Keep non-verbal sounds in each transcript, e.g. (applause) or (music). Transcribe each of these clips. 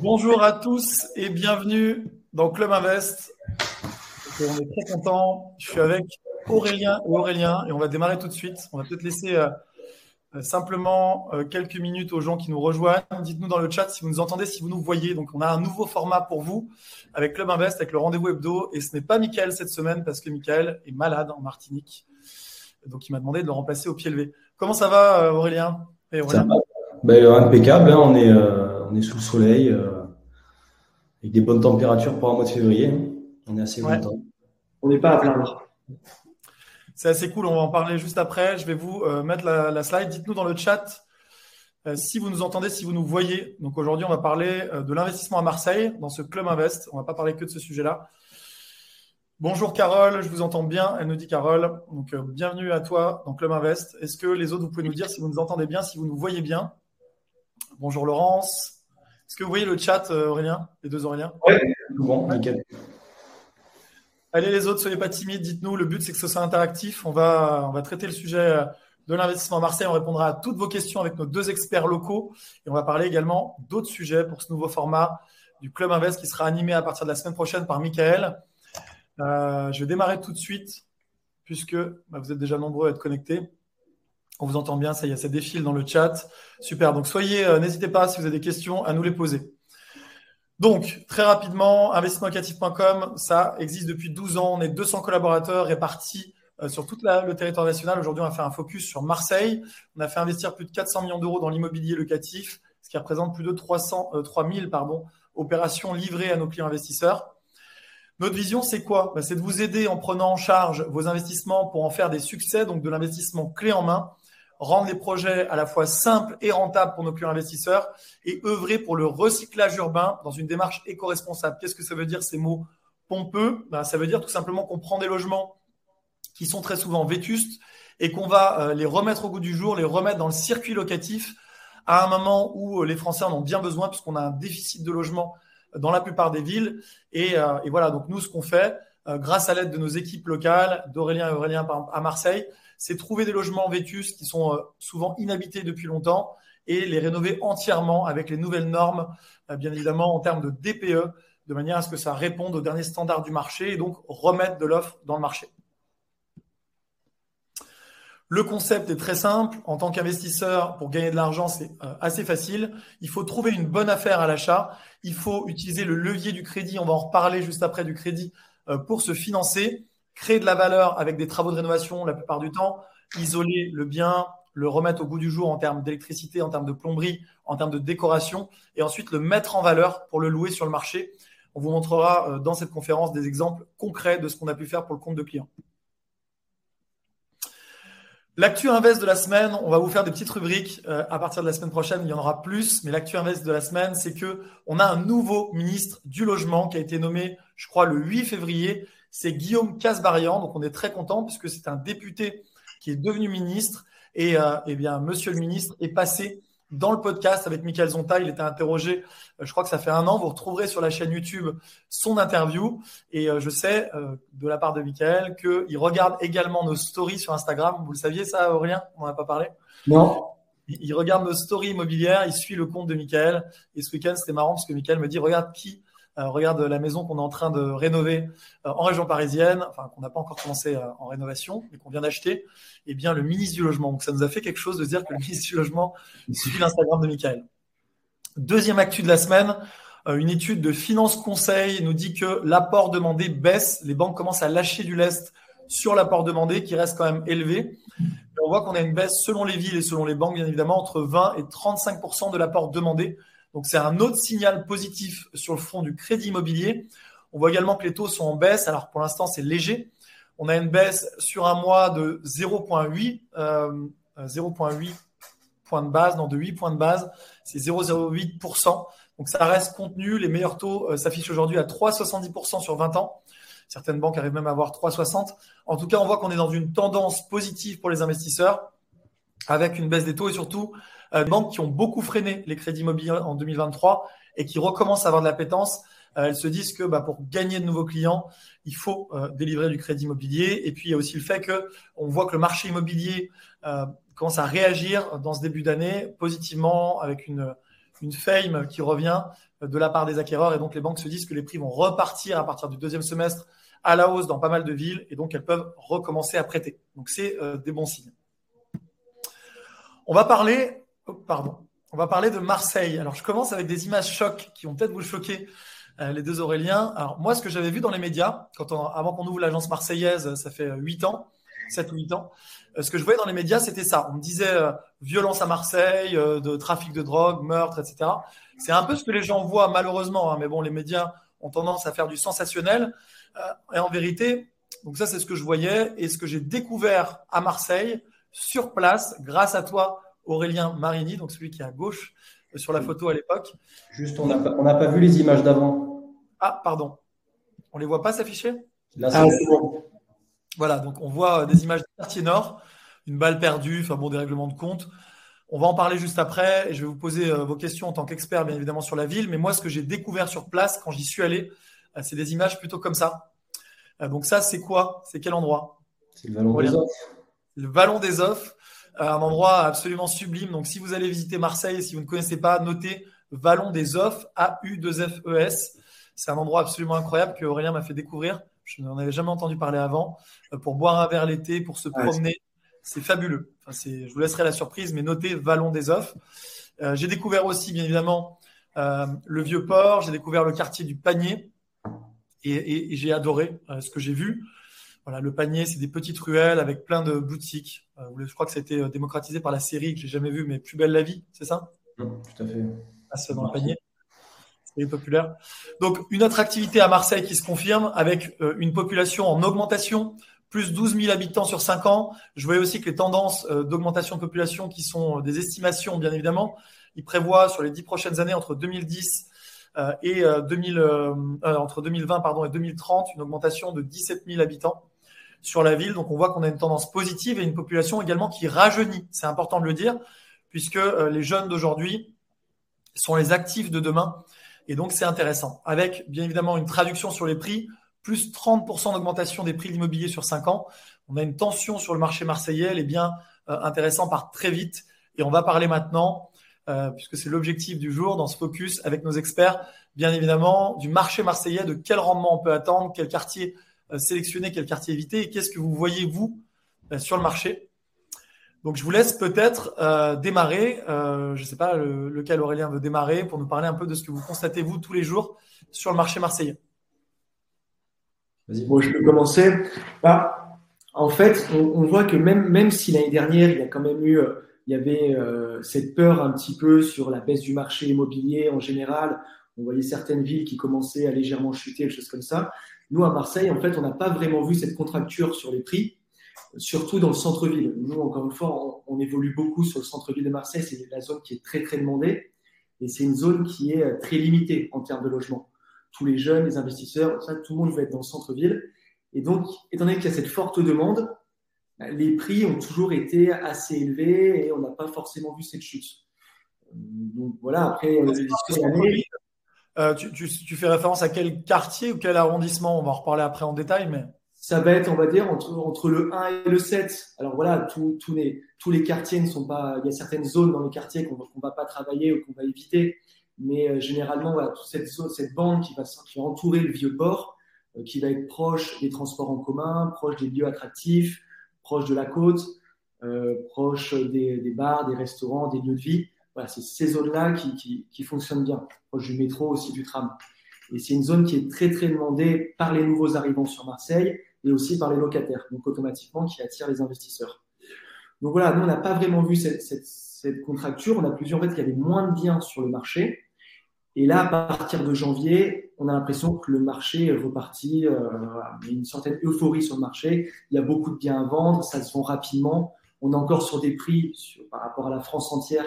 Bonjour à tous et bienvenue dans Club Invest. on est très content. Je suis avec Aurélien et Aurélien et on va démarrer tout de suite. On va peut-être laisser euh, euh, simplement euh, quelques minutes aux gens qui nous rejoignent. Dites-nous dans le chat si vous nous entendez, si vous nous voyez. Donc on a un nouveau format pour vous avec Club Invest, avec le rendez-vous hebdo. Et ce n'est pas Michael cette semaine parce que Michael est malade en Martinique. Donc il m'a demandé de le remplacer au pied levé. Comment ça va Aurélien, Ça va. Ben, impeccable, hein. on est sous le soleil avec des bonnes températures pour un mois de février. On est assez content. On n'est pas à plaindre. C'est assez cool, on va en parler juste après. Je vais vous euh, mettre la, slide. Dites-nous dans le chat euh, si vous nous entendez, si vous nous voyez. Donc aujourd'hui, on va parler euh, de l'investissement à Marseille dans ce Club Invest. On ne va pas parler que de ce sujet-là. Bonjour Carole, je vous entends bien. Elle nous dit Carole. Donc bienvenue à toi dans Club Invest. Est-ce que les autres, vous pouvez nous dire si vous nous entendez bien, si vous nous voyez bien? Bonjour Laurence. Est-ce que vous voyez le chat, euh, Aurélien Les deux Aurélien? Oui, bon, nickel. Allez les autres, soyez pas timides, dites-nous. Le but, c'est que ce soit interactif. On va, on va traiter le sujet euh, de l'investissement à Marseille. On répondra à toutes vos questions avec nos deux experts locaux. Et on va parler également d'autres sujets pour ce nouveau format du Club Invest qui sera animé à partir de la semaine prochaine par Michael. Euh, je vais démarrer tout de suite puisque bah, vous êtes déjà nombreux à être connectés. On vous entend bien, ça y est, ça défile dans le chat. Super. Donc, soyez, euh, n'hésitez pas, si vous avez des questions, à nous les poser. Donc, très rapidement, investissementlocatif.com, ça existe depuis 12 ans. On est 200 collaborateurs répartis euh, sur tout le territoire national. Aujourd'hui, on a fait un focus sur Marseille. On a fait investir plus de 400 millions d'euros dans l'immobilier locatif, ce qui représente plus de 300, 3000 euh, pardon, opérations livrées à nos clients investisseurs. Notre vision, c'est quoi? Bah, C'est de vous aider en prenant en charge vos investissements pour en faire des succès, donc de l'investissement clé en main rendre les projets à la fois simples et rentables pour nos clients investisseurs et œuvrer pour le recyclage urbain dans une démarche éco-responsable. Qu'est-ce que ça veut dire ces mots pompeux? Ben, Ça veut dire tout simplement qu'on prend des logements qui sont très souvent vétustes et qu'on va euh, les remettre au goût du jour, les remettre dans le circuit locatif à un moment où euh, les Français en ont bien besoin puisqu'on a un déficit de logement dans la plupart des villes. Et, euh, et voilà, donc nous, ce qu'on fait, grâce à l'aide de nos équipes locales, d'Aurélien et Aurélien à Marseille, c'est trouver des logements vétus qui sont euh, souvent inhabités depuis longtemps et les rénover entièrement avec les nouvelles normes, euh, bien évidemment en termes de DPE, de manière à ce que ça réponde aux derniers standards du marché et donc remettre de l'offre dans le marché. Le concept est très simple. En tant qu'investisseur, pour gagner de l'argent, c'est euh, assez facile. Il faut trouver une bonne affaire à l'achat. Il faut utiliser le levier du crédit. On va en reparler juste après du crédit pour se financer créer de la valeur avec des travaux de rénovation la plupart du temps, isoler le bien, le remettre au goût du jour en termes d'électricité, en termes de plomberie, en termes de décoration, et ensuite le mettre en valeur pour le louer sur le marché. On vous montrera euh, dans cette conférence des exemples concrets de ce qu'on a pu faire pour le compte de clients. L'actu invest de la semaine, on va vous faire des petites rubriques euh, à partir de la semaine prochaine. Il y en aura plus, mais l'actu invest de la semaine, c'est que on a un nouveau ministre du logement qui a été nommé, je crois, le 8 février c'est Guillaume Casbarian. Donc, on est très content puisque c'est un député qui est devenu ministre. Et euh, eh bien, monsieur le ministre est passé dans le podcast avec Michael Zonta. Il était interrogé, euh, je crois que ça fait un an. Vous retrouverez sur la chaîne YouTube son interview. Et euh, je sais, de la part de Michael, qu'il regarde également nos stories sur Instagram. Vous le saviez, ça, Aurélien? On n'en a pas parlé? Non. Il regarde nos stories immobilières, il suit le compte de Michael. Et ce week-end, c'était marrant parce que Michael me dit Regarde qui euh, regarde la maison qu'on est en train de rénover euh, en région parisienne, enfin qu'on n'a pas encore commencé euh, en rénovation, mais qu'on vient d'acheter, eh bien le ministre du logement. Donc ça nous a fait quelque chose de dire que le ministre du logement suit l'Instagram de Michael. Deuxième actu de la semaine, une étude de Finance Conseil nous dit que l'apport demandé baisse. Les banques commencent à lâcher du lest sur l'apport demandé qui reste quand même élevé. on voit qu'on a une baisse selon les villes et selon les banques, bien évidemment, entre 20 et 35% de l'apport demandé. Donc c'est un autre signal positif sur le front du crédit immobilier. On voit également que les taux sont en baisse. Alors pour l'instant, c'est léger. On a une baisse sur un mois de 0,8 euh, 0,8 points de base, non de 8 points de base, c'est 0,08%. Donc ça reste contenu. Les meilleurs taux euh, s'affichent aujourd'hui à 3,70% sur 20 ans. Certaines banques arrivent même à avoir 3,60. En tout cas, on voit qu'on est dans une tendance positive pour les investisseurs avec une baisse des taux et surtout euh, banques qui ont beaucoup freiné les crédits immobiliers en 2023 et qui recommencent à avoir de l'appétence. Euh, elles se disent que bah, pour gagner de nouveaux clients, il faut euh, délivrer du crédit immobilier. Et puis il y a aussi le fait que on voit que le marché immobilier euh, commence à réagir dans ce début d'année positivement avec une, une fame qui revient de la part des acquéreurs et donc les banques se disent que les prix vont repartir à partir du deuxième semestre à la hausse dans pas mal de villes et donc elles peuvent recommencer à prêter. Donc c'est des bons signes. On va parler, oh, pardon, on va parler de Marseille. Alors je commence avec des images chocs qui vont peut-être vous choquer les deux Auréliens. Alors moi ce que j'avais vu dans les médias avant qu'on ouvre l'agence marseillaise, ça fait huit ans, 7 ou 8 ans. Euh, ce que je voyais dans les médias, c'était ça. On me disait euh, violence à Marseille, euh, de trafic de drogue, meurtre, etc. C'est un peu ce que les gens voient malheureusement. Hein. mais bon, les médias ont tendance à faire du sensationnel. et en vérité, donc ça, c'est ce que je voyais et ce que j'ai découvert à Marseille, sur place, grâce à toi, Aurélien Marini, donc celui qui est à gauche sur la photo à l'époque. Juste, on n'a pas, pas, vu les images d'avant. Ah, pardon. On les voit pas s'afficher? Là, c'est bon. Voilà, donc on voit des images du quartier nord, une balle perdue, enfin bon, des règlements de compte. On va en parler juste après et je vais vous poser euh, vos questions en tant qu'expert, bien évidemment, sur la ville. Mais moi, ce que j'ai découvert sur place quand j'y suis allé, euh, c'est des images plutôt comme ça. Euh, donc ça, c'est quoi? C'est quel endroit? C'est le Vallon des Offs. Le Vallon des Offs, un endroit absolument sublime. Donc si vous allez visiter Marseille, si vous ne connaissez pas, notez Vallon des Offs, A-U-2-F-E-S. C'est un endroit absolument incroyable que Aurélien m'a fait découvrir. Je n'en avais jamais entendu parler avant. Euh, pour boire un verre l'été, pour se promener, c'est fabuleux. je vous laisserai la surprise, mais notez Vallon des Offs. Euh, j'ai découvert aussi, bien évidemment, euh, le vieux port. J'ai découvert le quartier du Panier et, j'ai adoré ce que j'ai vu. Voilà, le panier, c'est des petites ruelles avec plein de boutiques. je crois que ça a été démocratisé par la série que j'ai jamais vue, mais Plus belle la vie, c'est ça? Tout à fait. Ah, c'est dans le panier populaire. Donc, une autre activité à Marseille qui se confirme avec euh, une population en augmentation, plus 12 000 habitants sur 5 ans. Je voyais aussi que les tendances euh, d'augmentation de population, qui sont euh, des estimations, bien évidemment, ils prévoient sur les 10 prochaines années, entre 2010 et 2000, entre 2020 pardon, et 2030, une augmentation de 17 000 habitants sur la ville. Donc, on voit qu'on a une tendance positive et une population également qui rajeunit. C'est important de le dire, puisque les jeunes d'aujourd'hui sont les actifs de demain. Et donc, c'est intéressant. Avec, bien évidemment, une traduction sur les prix, plus 30% d'augmentation des prix de l'immobilier sur 5 ans. On a une tension sur le marché marseillais, elle est bien euh, intéressant par très vite. Et on va parler maintenant, euh, puisque c'est l'objectif du jour dans ce focus avec nos experts, bien évidemment, du marché marseillais, de quel rendement on peut attendre, quel quartier euh, sélectionner, quel quartier éviter, et qu'est-ce que vous voyez, vous, sur le marché. Donc je vous laisse peut-être euh, démarrer, euh, je ne sais pas lequel Aurélien veut démarrer, pour nous parler un peu de ce que vous constatez vous tous les jours sur le marché marseillais. Vas-y, bon, je peux commencer. Bah, en fait, on, voit que même, même si l'année dernière, il y a quand même eu, euh, il y avait cette peur un petit peu sur la baisse du marché immobilier en général. On voyait certaines villes qui commençaient à légèrement chuter, des choses comme ça. Nous, à Marseille, en fait, on n'a pas vraiment vu cette contracture sur les prix surtout dans le centre-ville. Nous, encore une fois, on, évolue beaucoup sur le centre-ville de Marseille. C'est la zone qui est très, très demandée. Et c'est une zone qui est euh, très limitée en termes de logement. Tous les jeunes, les investisseurs, ça, tout le monde veut être dans le centre-ville. Et donc, étant donné qu'il y a cette forte demande, bah, les prix ont toujours été assez élevés et on n'a pas forcément vu cette chute. Donc voilà, après, euh, tu, tu, fais référence à quel quartier ou quel arrondissement? On va en reparler après en détail, mais ça va être, on va dire, entre, le 1 et le 7. Alors voilà, tous les, quartiers ne sont pas. Il y a certaines zones dans les quartiers qu'on ne va pas travailler ou qu'on va éviter. Mais euh, généralement, toute cette, cette bande qui va, entourer le vieux port, euh, qui va être proche des transports en commun, proche des lieux attractifs, proche de la côte, euh, proche des, bars, des restaurants, des lieux de vie. C'est ces zones-là qui, qui, fonctionnent bien, proche du métro aussi, du tram. Et c'est une zone qui est très, très demandée par les nouveaux arrivants sur Marseille et aussi par les locataires, donc automatiquement qui attire les investisseurs. Donc voilà, nous, on n'a pas vraiment vu cette, cette, contracture. On a plusieurs en fait, qu'il y avait moins de biens sur le marché. Et là, à partir de janvier, on a l'impression que le marché est reparti. Il y a une certaine euphorie sur le marché. Il y a beaucoup de biens à vendre, ça se vend rapidement. On est encore sur des prix par rapport à la France entière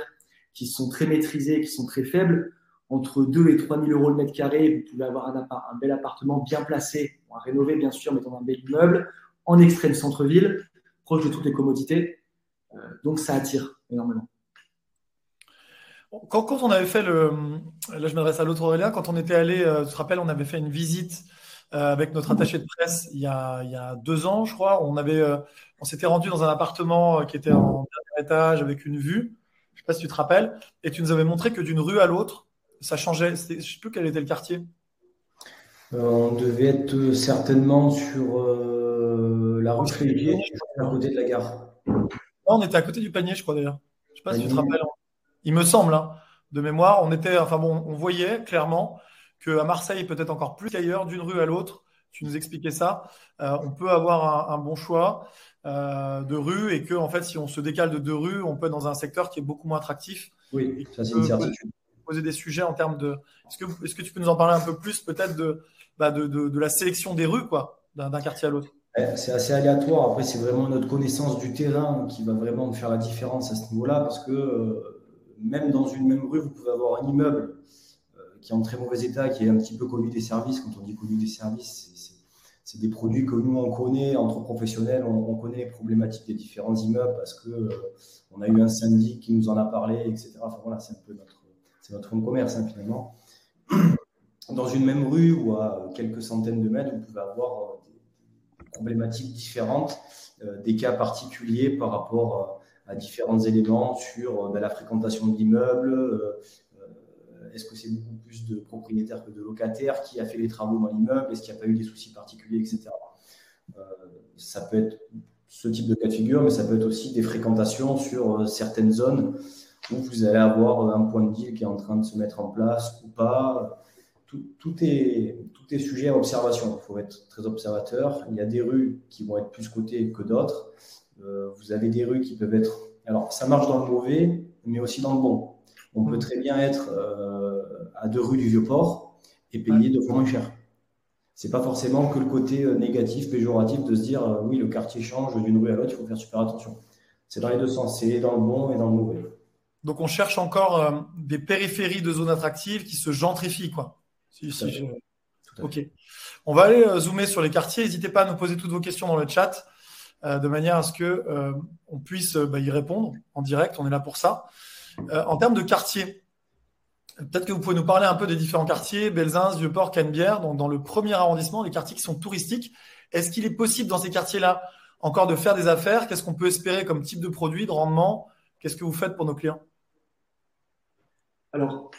qui sont très maîtrisés, qui sont très faibles entre 2 et 3 000 euros le mètre carré, vous pouvez avoir un, bel appartement bien placé, à rénover bien sûr, mais dans un bel immeuble, en extrême centre-ville, proche de toutes les commodités. Euh, donc ça attire énormément. Quand, quand, on avait fait le. Là, je m'adresse à l'autre Aurélien. Quand on était allé, euh, tu te rappelles, on avait fait une visite euh, avec notre attaché de presse il y, a, il y a deux ans, je crois. On, avait, on s'était rendu dans un appartement qui était en dernier étage avec une vue. Pas si tu te rappelles, et tu nous avais montré que d'une rue à l'autre, ça changeait. Je ne sais plus quel était le quartier. Euh, on devait être certainement sur euh, la rue à côté de la gare. Non, on était à côté du panier, je crois d'ailleurs. Je sais pas si tu te rappelles. Il me semble, hein, de mémoire, on était, enfin bon, on voyait clairement qu'à Marseille, peut-être encore plus qu'ailleurs, d'une rue à l'autre, tu nous expliquais ça, euh, on peut avoir un, bon choix de rue et que, en fait, si on se décale de deux rues, on peut être dans un secteur qui est beaucoup moins attractif. Oui, ça c'est une certitude. Poser des sujets en termes de. Est-ce que, est-ce que tu peux nous en parler un peu plus, peut-être, de, bah, de, la sélection des rues, quoi, d'un quartier à l'autre? C'est assez aléatoire. Après, c'est vraiment notre connaissance du terrain qui va vraiment faire la différence à ce niveau-là, parce que euh, même dans une même rue, vous pouvez avoir un immeuble euh, qui est en très mauvais état, qui est un petit peu connu des services. Quand on dit connu des services, c'est des produits que nous, on connaît, entre professionnels, on, connaît les problématiques des différents immeubles parce que euh, on a eu un syndic qui nous en a parlé, etc. Enfin voilà, c'est un peu notre, c'est notre commerce hein, finalement (clears throat) dans une même rue ou à quelques centaines de mètres, vous pouvez avoir euh, des problématiques différentes, euh, des cas particuliers par rapport à différents éléments sur ben, la fréquentation de l'immeuble. Est-ce que c'est beaucoup plus de propriétaires que de locataires Qui a fait les travaux dans l'immeuble Est-ce qu'il n'y a pas eu des soucis particuliers, etc. ça peut être ce type de cas de figure, mais ça peut être aussi des fréquentations sur certaines zones où vous allez avoir un point de deal qui est en train de se mettre en place ou pas tout, est, sujet à observation. Il faut être très observateur. Il y a des rues qui vont être plus cotées que d'autres. Euh, vous avez des rues qui peuvent être. Alors, ça marche dans le mauvais, mais aussi dans le bon. On peut mm. très bien être euh, à deux rues du Vieux-Port et payer deux fois moins cher. C'est pas forcément que le côté euh, négatif, péjoratif de se dire oui, le quartier change d'une rue à l'autre, il faut faire super attention. C'est dans les deux sens, c'est dans le bon et dans le mauvais. Donc on cherche encore des périphéries de zones attractives qui se gentrifient, quoi. Ok. On va aller euh, zoomer sur les quartiers. N'hésitez pas à nous poser toutes vos questions dans le chat euh, de manière à ce que euh, on puisse bah, y répondre en direct. On est là pour ça. En termes de quartiers, peut-être que vous pouvez nous parler un peu des différents quartiers, Belzins, Vieux-Port, Canebière, donc dans le premier arrondissement, les quartiers qui sont touristiques. Est-ce qu'il est possible dans ces quartiers-là encore de faire des affaires? Qu'est-ce qu'on peut espérer comme type de produit, de rendement? Qu'est-ce que vous faites pour nos clients? Alors,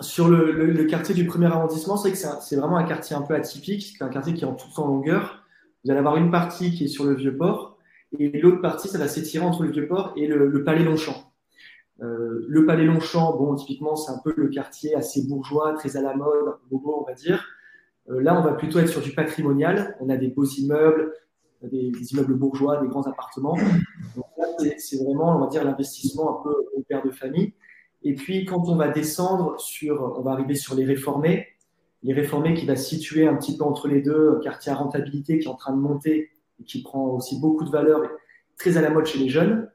sur le, quartier du premier arrondissement, c'est que c'est vraiment un quartier un peu atypique. C'est un quartier qui est en toute en longueur. Vous allez avoir une partie qui est sur le Vieux-Port et l'autre partie, ça va s'étirer entre le Vieux-Port et le, Palais Longchamp. Euh, le Palais Longchamp, bon, typiquement, c'est un peu le quartier assez bourgeois, très à la mode, un peu bobo, on va dire. Euh, là, on va plutôt être sur du patrimonial. On a des beaux immeubles, des, immeubles bourgeois, des grands appartements. Donc là, c'est vraiment, on va dire, l'investissement un peu au père de famille. Et puis, quand on va descendre sur, on va arriver sur les réformés, les réformés qui va se situer un petit peu entre les deux, quartier à rentabilité qui est en train de monter et qui prend aussi beaucoup de valeur, très à la mode chez les jeunes.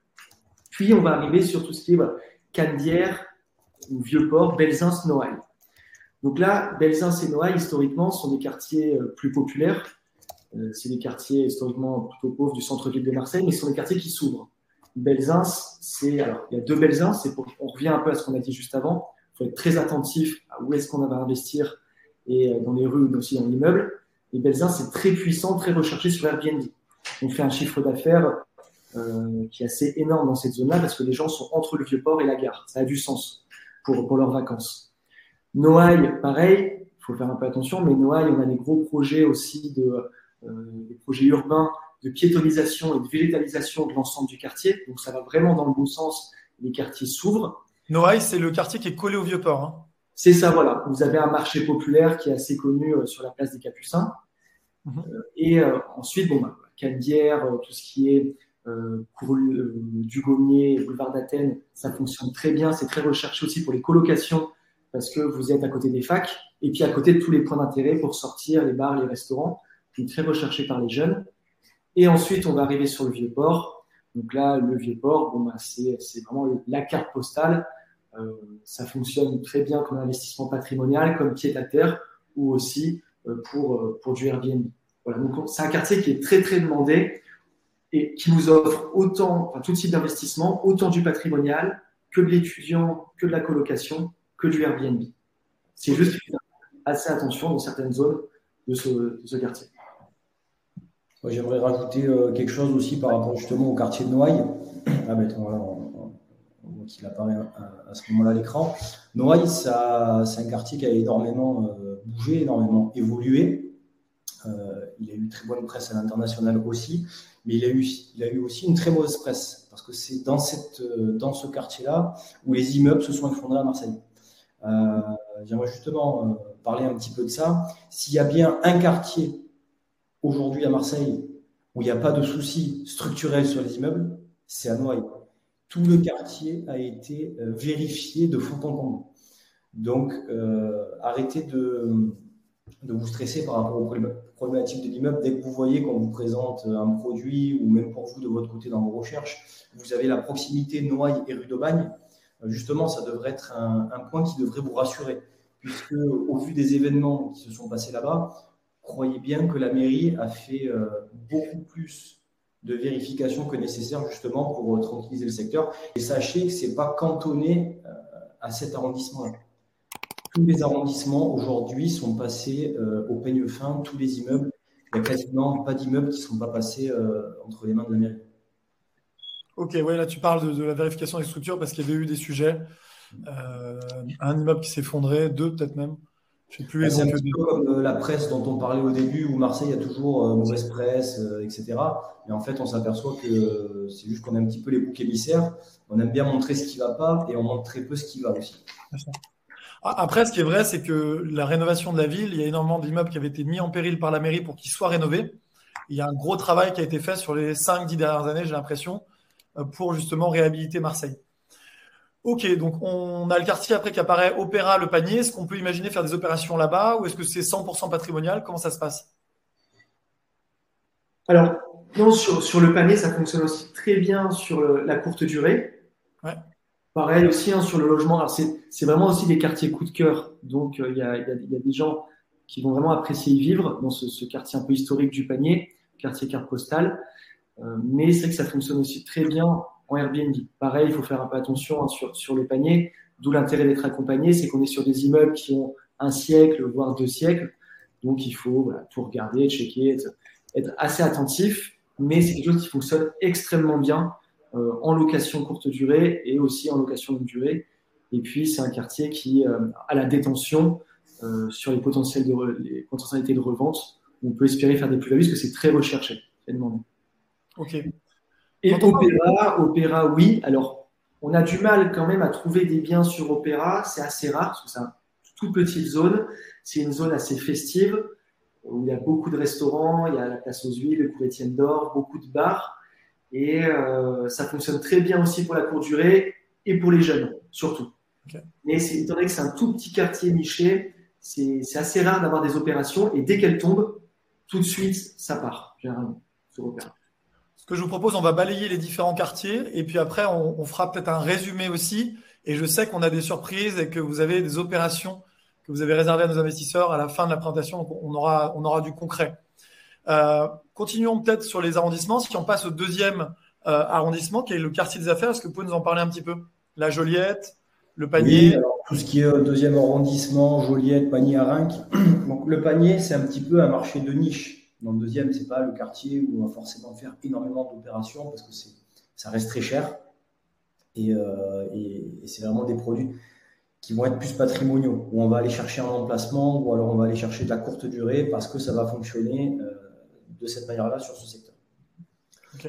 Puis, on va arriver sur tout ce qui est voilà, Candière, ou Vieux-Port, Belzins, Noailles. Donc là, Belzins et Noailles, historiquement, sont des quartiers euh, plus populaires. Euh, c'est des quartiers historiquement plutôt pauvres du centre-ville de Marseille, mais ce sont des quartiers qui s'ouvrent. Belzins, c'est alors il y a deux Belzins, c'est on revient un peu à ce qu'on a dit juste avant. Il faut être très attentif à où est-ce qu'on va investir et euh, dans les rues, mais aussi dans l'immeuble. Et Belzins, c'est très puissant, très recherché sur Airbnb. On fait un chiffre d'affaires euh, qui est assez énorme dans cette zone-là parce que les gens sont entre le vieux port et la gare. Ça a du sens pour, pour leurs vacances. Noailles, pareil, il faut faire un peu attention, mais Noailles, on a des gros projets aussi de euh, des projets urbains de piétonisation et de végétalisation de l'ensemble du quartier. Donc ça va vraiment dans le bon sens. Les quartiers s'ouvrent. Noailles, c'est le quartier qui est collé au Vieux-Port. Hein. C'est ça, voilà. Vous avez un marché populaire qui est assez connu euh, sur la place des Capucins. Mhm. Euh, et euh, ensuite, bon, bah, Candière, tout ce qui est euh, Dugommier, boulevard d'Athènes, ça fonctionne très bien. C'est très recherché aussi pour les colocations parce que vous êtes à côté des facs et puis à côté de tous les points d'intérêt pour sortir, les bars, les restaurants. C'est très recherché par les jeunes. Et ensuite, on va arriver sur le Vieux-Port. Donc là, le Vieux-Port, bon, bah, c'est vraiment la carte postale. Euh, ça fonctionne très bien comme investissement patrimonial, comme pied à terre, ou aussi euh, pour, euh, pour du Airbnb. Voilà, donc c'est un quartier qui est très très demandé et qui nous offre autant, enfin, tout type d'investissement, autant du patrimonial que de l'étudiant, que de la colocation, que du Airbnb. C'est juste assez attention dans certaines zones de ce, quartier. J'aimerais rajouter euh, quelque chose aussi par rapport justement au quartier de Noailles. Ah ben, qu'il apparaît à, ce moment-là à l'écran. Noailles, c'est un quartier qui a énormément bougé, énormément évolué. il a eu très bonne presse à l'international aussi, mais il a, eu, il a eu aussi une très mauvaise presse, parce que c'est dans, cette, dans ce quartier-là où les immeubles se sont effondrés à Marseille. J'aimerais justement parler un petit peu de ça. S'il y a bien un quartier aujourd'hui à Marseille où il n'y a pas de soucis structurels sur les immeubles, c'est à Noailles. Tout le quartier a été euh, vérifié de fond en comble. Donc, euh, arrêtez de, de, vous stresser par rapport aux problématiques de l'immeuble. Dès que vous voyez qu'on vous présente un produit, ou même pour vous de votre côté dans vos recherches, vous avez la proximité Noailles et rue d'Aubagne, euh, justement, ça devrait être un, point qui devrait vous rassurer, puisque au vu des événements qui se sont passés là-bas, croyez bien que la mairie a fait euh, beaucoup plus de vérifications que nécessaire justement pour euh, tranquilliser le secteur. Et sachez que ce n'est pas cantonné à cet arrondissement-là. Tous les arrondissements aujourd'hui sont passés au peigne fin, tous les immeubles. Il n'y a quasiment pas d'immeubles qui ne sont pas passés entre les mains de la mairie. Ok, ouais, là tu parles de, la vérification des structures parce qu'il y avait eu des sujets. un immeuble qui s'effondrait, deux peut-être même. Bah, c'est un peu comme euh, la presse dont on parlait au début, où Marseille a toujours euh, mauvaise presse, euh, etc. Mais en fait, on s'aperçoit que c'est juste qu'on a un petit peu les boucs émissaires. On aime bien montrer ce qui ne va pas et on montre très peu ce qui va aussi. Après, ce qui est vrai, c'est que la rénovation de la ville, il y a énormément d'immeubles qui avaient été mis en péril par la mairie pour qu'ils soient rénovés. Il y a un gros travail qui a été fait sur les 5-10 dernières années, j'ai l'impression, pour justement réhabiliter Marseille. Ok, donc on a le quartier après qui apparaît Opéra, le panier. Est-ce qu'on peut imaginer faire des opérations là-bas ou est-ce que c'est 100% patrimonial? Comment ça se passe? Alors, non, sur, le panier, ça fonctionne aussi très bien sur la courte durée. Ouais. Pareil aussi hein, sur le logement. C'est vraiment aussi des quartiers coup de cœur. Donc, euh, il y, a, des gens qui vont vraiment apprécier y vivre dans ce, quartier un peu historique du panier, quartier carte postale. Euh, mais c'est que ça fonctionne aussi très bien en Airbnb. Pareil, il faut faire un peu attention hein, sur, sur les paniers, d'où l'intérêt d'être accompagné, c'est qu'on est sur des immeubles qui ont un siècle, voire deux siècles. Donc, il faut tout regarder, checker, être, assez attentif. Mais c'est quelque chose qui fonctionne extrêmement bien en location courte durée et aussi en location longue durée. Et puis, c'est un quartier qui euh, a la détention euh, sur les, potentiels de, les potentialités de revente. On peut espérer faire des plus-values parce que c'est très recherché. Ok. Et Opéra, Opéra, oui. Alors, on a du mal quand même à trouver des biens sur Opéra. C'est assez rare parce que c'est une toute petite zone. C'est une zone assez festive où il y a beaucoup de restaurants. Il y a la place aux huiles, le cours Étienne d'Or, beaucoup de bars. Et euh, ça fonctionne très bien aussi pour la courte durée et pour les jeunes, surtout. Mais étant donné que c'est un tout petit quartier niché, c'est, assez rare d'avoir des opérations. Et dès qu'elles tombent, tout de suite, ça part, généralement, sur Opéra que je vous propose, on va balayer les différents quartiers et puis après, on, fera peut-être un résumé aussi. Et je sais qu'on a des surprises et que vous avez des opérations que vous avez réservées à nos investisseurs à la fin de la présentation. Donc, on aura, on aura du concret. Euh, continuons peut-être sur les arrondissements. Si on passe au deuxième euh, arrondissement, qui est le quartier des affaires, est-ce que vous pouvez nous en parler un petit peu? La Joliette, le panier? Tout ce qui est euh, deuxième arrondissement, Joliette, panier à (clears throat) Donc, le panier, c'est un petit peu un marché de niche. Dans le deuxième, c'est pas le quartier où on va forcément faire énormément d'opérations parce que ça reste très cher. Et, c'est vraiment des produits qui vont être plus patrimoniaux, où on va aller chercher un emplacement ou alors on va aller chercher de la courte durée parce que ça va fonctionner de cette manière-là sur ce secteur.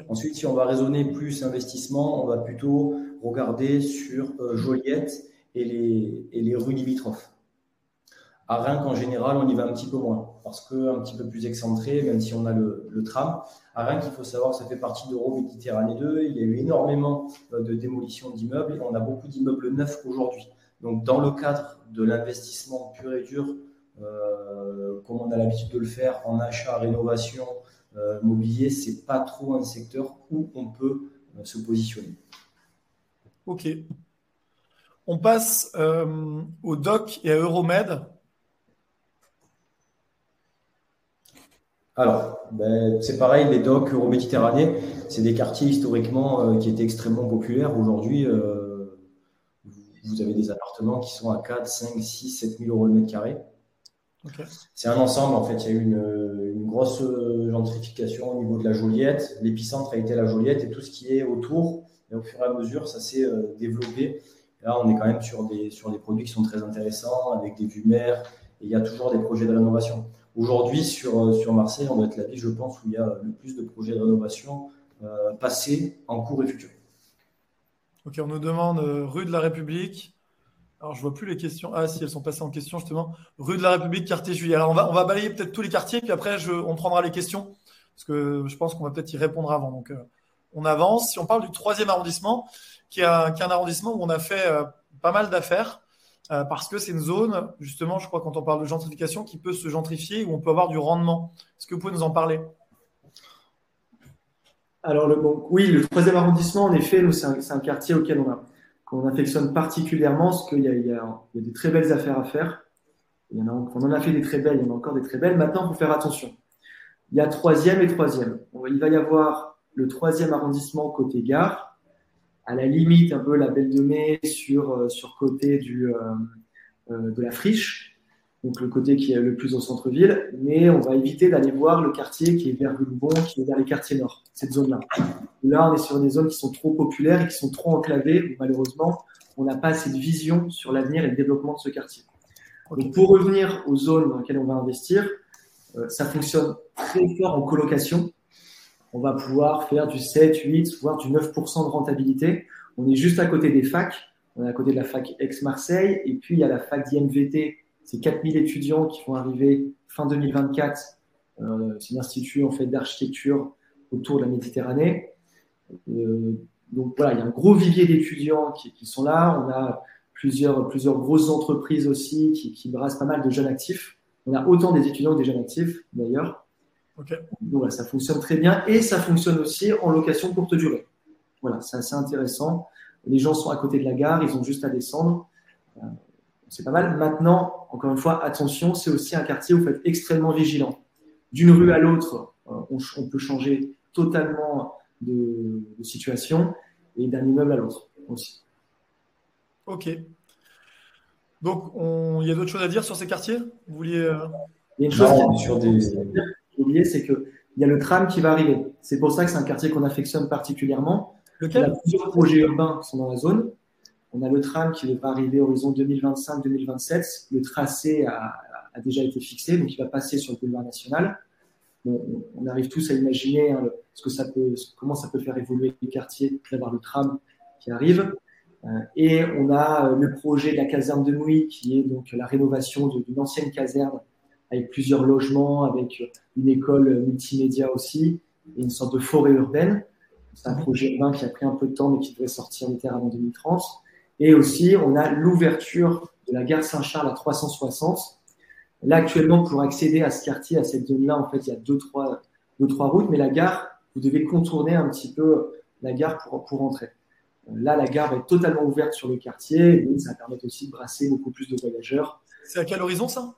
Ensuite, si on va raisonner plus investissement, on va plutôt regarder sur euh, Joliette et les, et les rues limitrophes. À Reims, en général, on y va un petit peu moins, parce qu'un petit peu plus excentré, même si on a le, tram. À Reims, il faut savoir que ça fait partie d'Euro-Méditerranée 2. Il y a eu énormément euh, de démolitions d'immeubles et on a beaucoup d'immeubles neufs aujourd'hui. Donc, dans le cadre de l'investissement pur et dur, comme on a l'habitude de le faire en achat, rénovation, euh, mobilier, c'est pas trop un secteur où on peut se positionner. Ok. On passe au DOC et à Euromed. Alors, ben, c'est pareil, les docks euro-méditerranéens, c'est des quartiers historiquement euh, qui étaient extrêmement populaires. Aujourd'hui, euh, vous avez des appartements qui sont à 4, 5, 6, 7 000 euros le mètre carré. C'est un ensemble, en fait. Il y a eu une, grosse gentrification au niveau de la Joliette. L'épicentre a été la Joliette et tout ce qui est autour Et au fur et à mesure, ça s'est développé. Là, on est quand même sur des, sur des produits qui sont très intéressants, avec des vues mer, et il y a toujours des projets de rénovation. Aujourd'hui, sur, sur Marseille, on doit être la ville, je pense, où il y a le plus de projets de rénovation passés, en cours et futurs. Ok, on nous demande rue de la République, alors, je vois plus les questions. Ah, si elles sont passées en question, justement. Rue de la République, quartier Juillet. Alors, on va, balayer peut-être tous les quartiers, puis après, on prendra les questions, parce que je pense qu'on va peut-être y répondre avant. Donc, euh, on avance. Si on parle du troisième arrondissement, qui est un, arrondissement où on a fait euh, pas mal d'affaires, euh, parce que c'est une zone, justement, je crois, quand on parle de gentrification, qui peut se gentrifier, où on peut avoir du rendement. Est-ce que vous pouvez nous en parler? Alors, oui, le troisième arrondissement, en effet, c'est un quartier auquel on a qu'on affectionne particulièrement, parce qu'il y, y, a des très belles affaires à faire. On en a fait des très belles, il y en a encore des très belles. Maintenant, il faut faire attention. Il y a troisième et troisième. Il va y avoir le troisième arrondissement côté gare, à la limite un peu la Belle de Mai sur, euh, côté euh, euh, de la friche donc le côté qui est le plus au centre-ville, mais on va éviter d'aller voir le quartier qui est vers Boulbon, qui est vers les quartiers nord, cette zone-là. Là, on est sur des zones qui sont trop populaires et qui sont trop enclavées, où malheureusement, on n'a pas assez de vision sur l'avenir et le développement de ce quartier. Donc, pour revenir aux zones dans lesquelles on va investir, euh, ça fonctionne très fort en colocation. On va pouvoir faire du 7, 8, voire du 9% de rentabilité. On est juste à côté des facs. On est à côté de la fac Aix-Marseille. Et puis, il y a la fac d'IMVT c'est 4000 étudiants qui vont arriver fin 2024. Euh, c'est un institut en fait d'architecture autour de la Méditerranée. Euh, donc voilà, il y a un gros vivier d'étudiants qui, sont là. On a plusieurs, plusieurs grosses entreprises aussi qui, qui, brassent pas mal de jeunes actifs. On a autant des étudiants que des jeunes actifs d'ailleurs. Donc voilà, ça fonctionne très bien et ça fonctionne aussi en location courte durée. Voilà, c'est assez intéressant. Les gens sont à côté de la gare, ils ont juste à descendre. Euh, c'est pas mal. Maintenant, encore une fois, attention, c'est aussi un quartier où il faut être extrêmement vigilant. D'une rue à l'autre, euh, on, peut changer totalement de, situation et d'un immeuble à l'autre aussi. Ok. Donc, il y a d'autres choses à dire sur ces quartiers? Vous vouliez. Euh, il y a une chose sur des... oublié, c'est qu'il y a le tram qui va arriver. C'est pour ça que c'est un quartier qu'on affectionne particulièrement. Lequel? Il y a plusieurs projets urbains qui sont dans la zone. On a le tram qui va arriver horizon 2025-2027. Le tracé a, déjà été fixé, donc il va passer sur le boulevard national. on arrive tous à imaginer hein, ce que ça peut, comment ça peut faire évoluer les quartiers d'avoir le tram qui arrive. Euh, et on a euh, le projet de la caserne de nuit, qui est donc la rénovation d'une ancienne caserne avec plusieurs logements, avec une école multimédia aussi, et une sorte de forêt urbaine. C'est un projet urbain qui a pris un peu de temps, mais qui devrait sortir des terres avant 2030. Et aussi, on a l'ouverture de la gare Saint-Charles à 360. Là, actuellement, pour accéder à ce quartier, à cette zone-là, en fait, il y a deux, trois, deux, trois routes, mais la gare, vous devez contourner un petit peu la gare pour, pour entrer. Là, la gare va être totalement ouverte sur le quartier, et ça va permettre aussi de brasser beaucoup plus de voyageurs. C'est à quel horizon ça?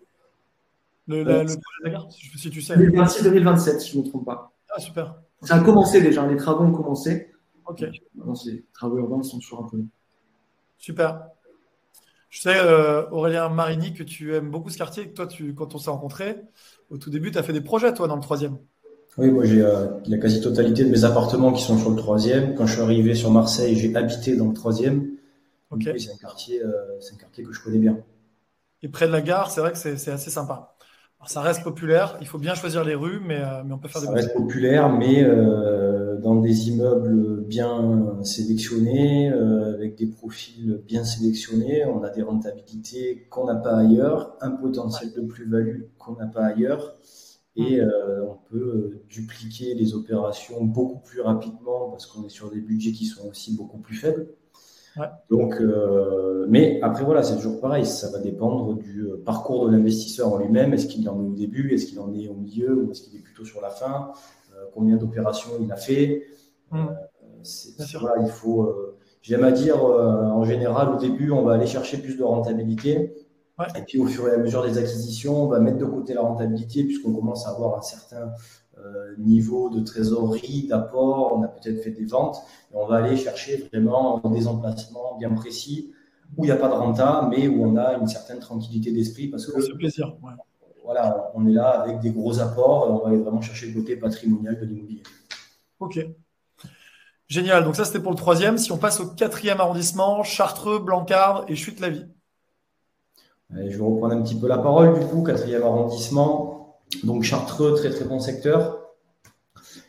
Le, projet de la gare Si tu sais. 2026 2027, si je ne me trompe pas. Ah, super. Ça a commencé déjà, les travaux ont commencé. Ok. Maintenant, ces travaux urbains sont toujours un peu Super. Je sais, euh, Aurélien Marini, que tu aimes beaucoup ce quartier. Que toi, tu, quand on s'est rencontrés, au tout début, tu as fait des projets, toi, dans le troisième. Oui, moi, j'ai euh, la quasi-totalité de mes appartements qui sont sur le troisième. Quand je suis arrivé sur Marseille, j'ai habité dans le troisième. Ok. c'est un, quartier, euh, un quartier que je connais bien. Et près de la gare, c'est vrai que c'est assez sympa. Alors, ça reste populaire. Il faut bien choisir les rues, mais, mais on peut faire des. Ça reste populaire, mais dans des immeubles bien sélectionnés, euh, avec des profils bien sélectionnés. On a des rentabilités qu'on n'a pas ailleurs, un potentiel de plus-value qu'on n'a pas ailleurs. Et mm. euh, on peut euh, dupliquer les opérations beaucoup plus rapidement parce qu'on est sur des budgets qui sont aussi beaucoup plus faibles. Donc, mais après voilà, c'est toujours pareil. Ça va dépendre du parcours de l'investisseur en lui-même. Est-ce qu'il en est au début? Est-ce qu'il en est au milieu? Ou est-ce qu'il est plutôt sur la fin? Combien d'opérations il a fait. Mmh. Euh, il faut. Euh, j'aime à dire, euh, en général, au début, on va aller chercher plus de rentabilité. Et puis, au fur et à mesure des acquisitions, on va mettre de côté la rentabilité puisqu'on commence à avoir un certain niveau de trésorerie, d'apport. On a peut-être fait des ventes. Et on va aller chercher vraiment des emplacements bien précis où il n'y a pas de renta, mais où on a une certaine tranquillité d'esprit parce que. Plaisir voilà, on est là avec des gros apports on va aller vraiment chercher le côté patrimonial de l'immobilier. Ok. Génial. Donc ça, c'était pour le troisième. Si on passe au quatrième arrondissement, Chartreux, Blancarde et Chute-la-Vie. Je vais reprendre un petit peu la parole du coup. Quatrième arrondissement. Donc Chartreux, très très bon secteur.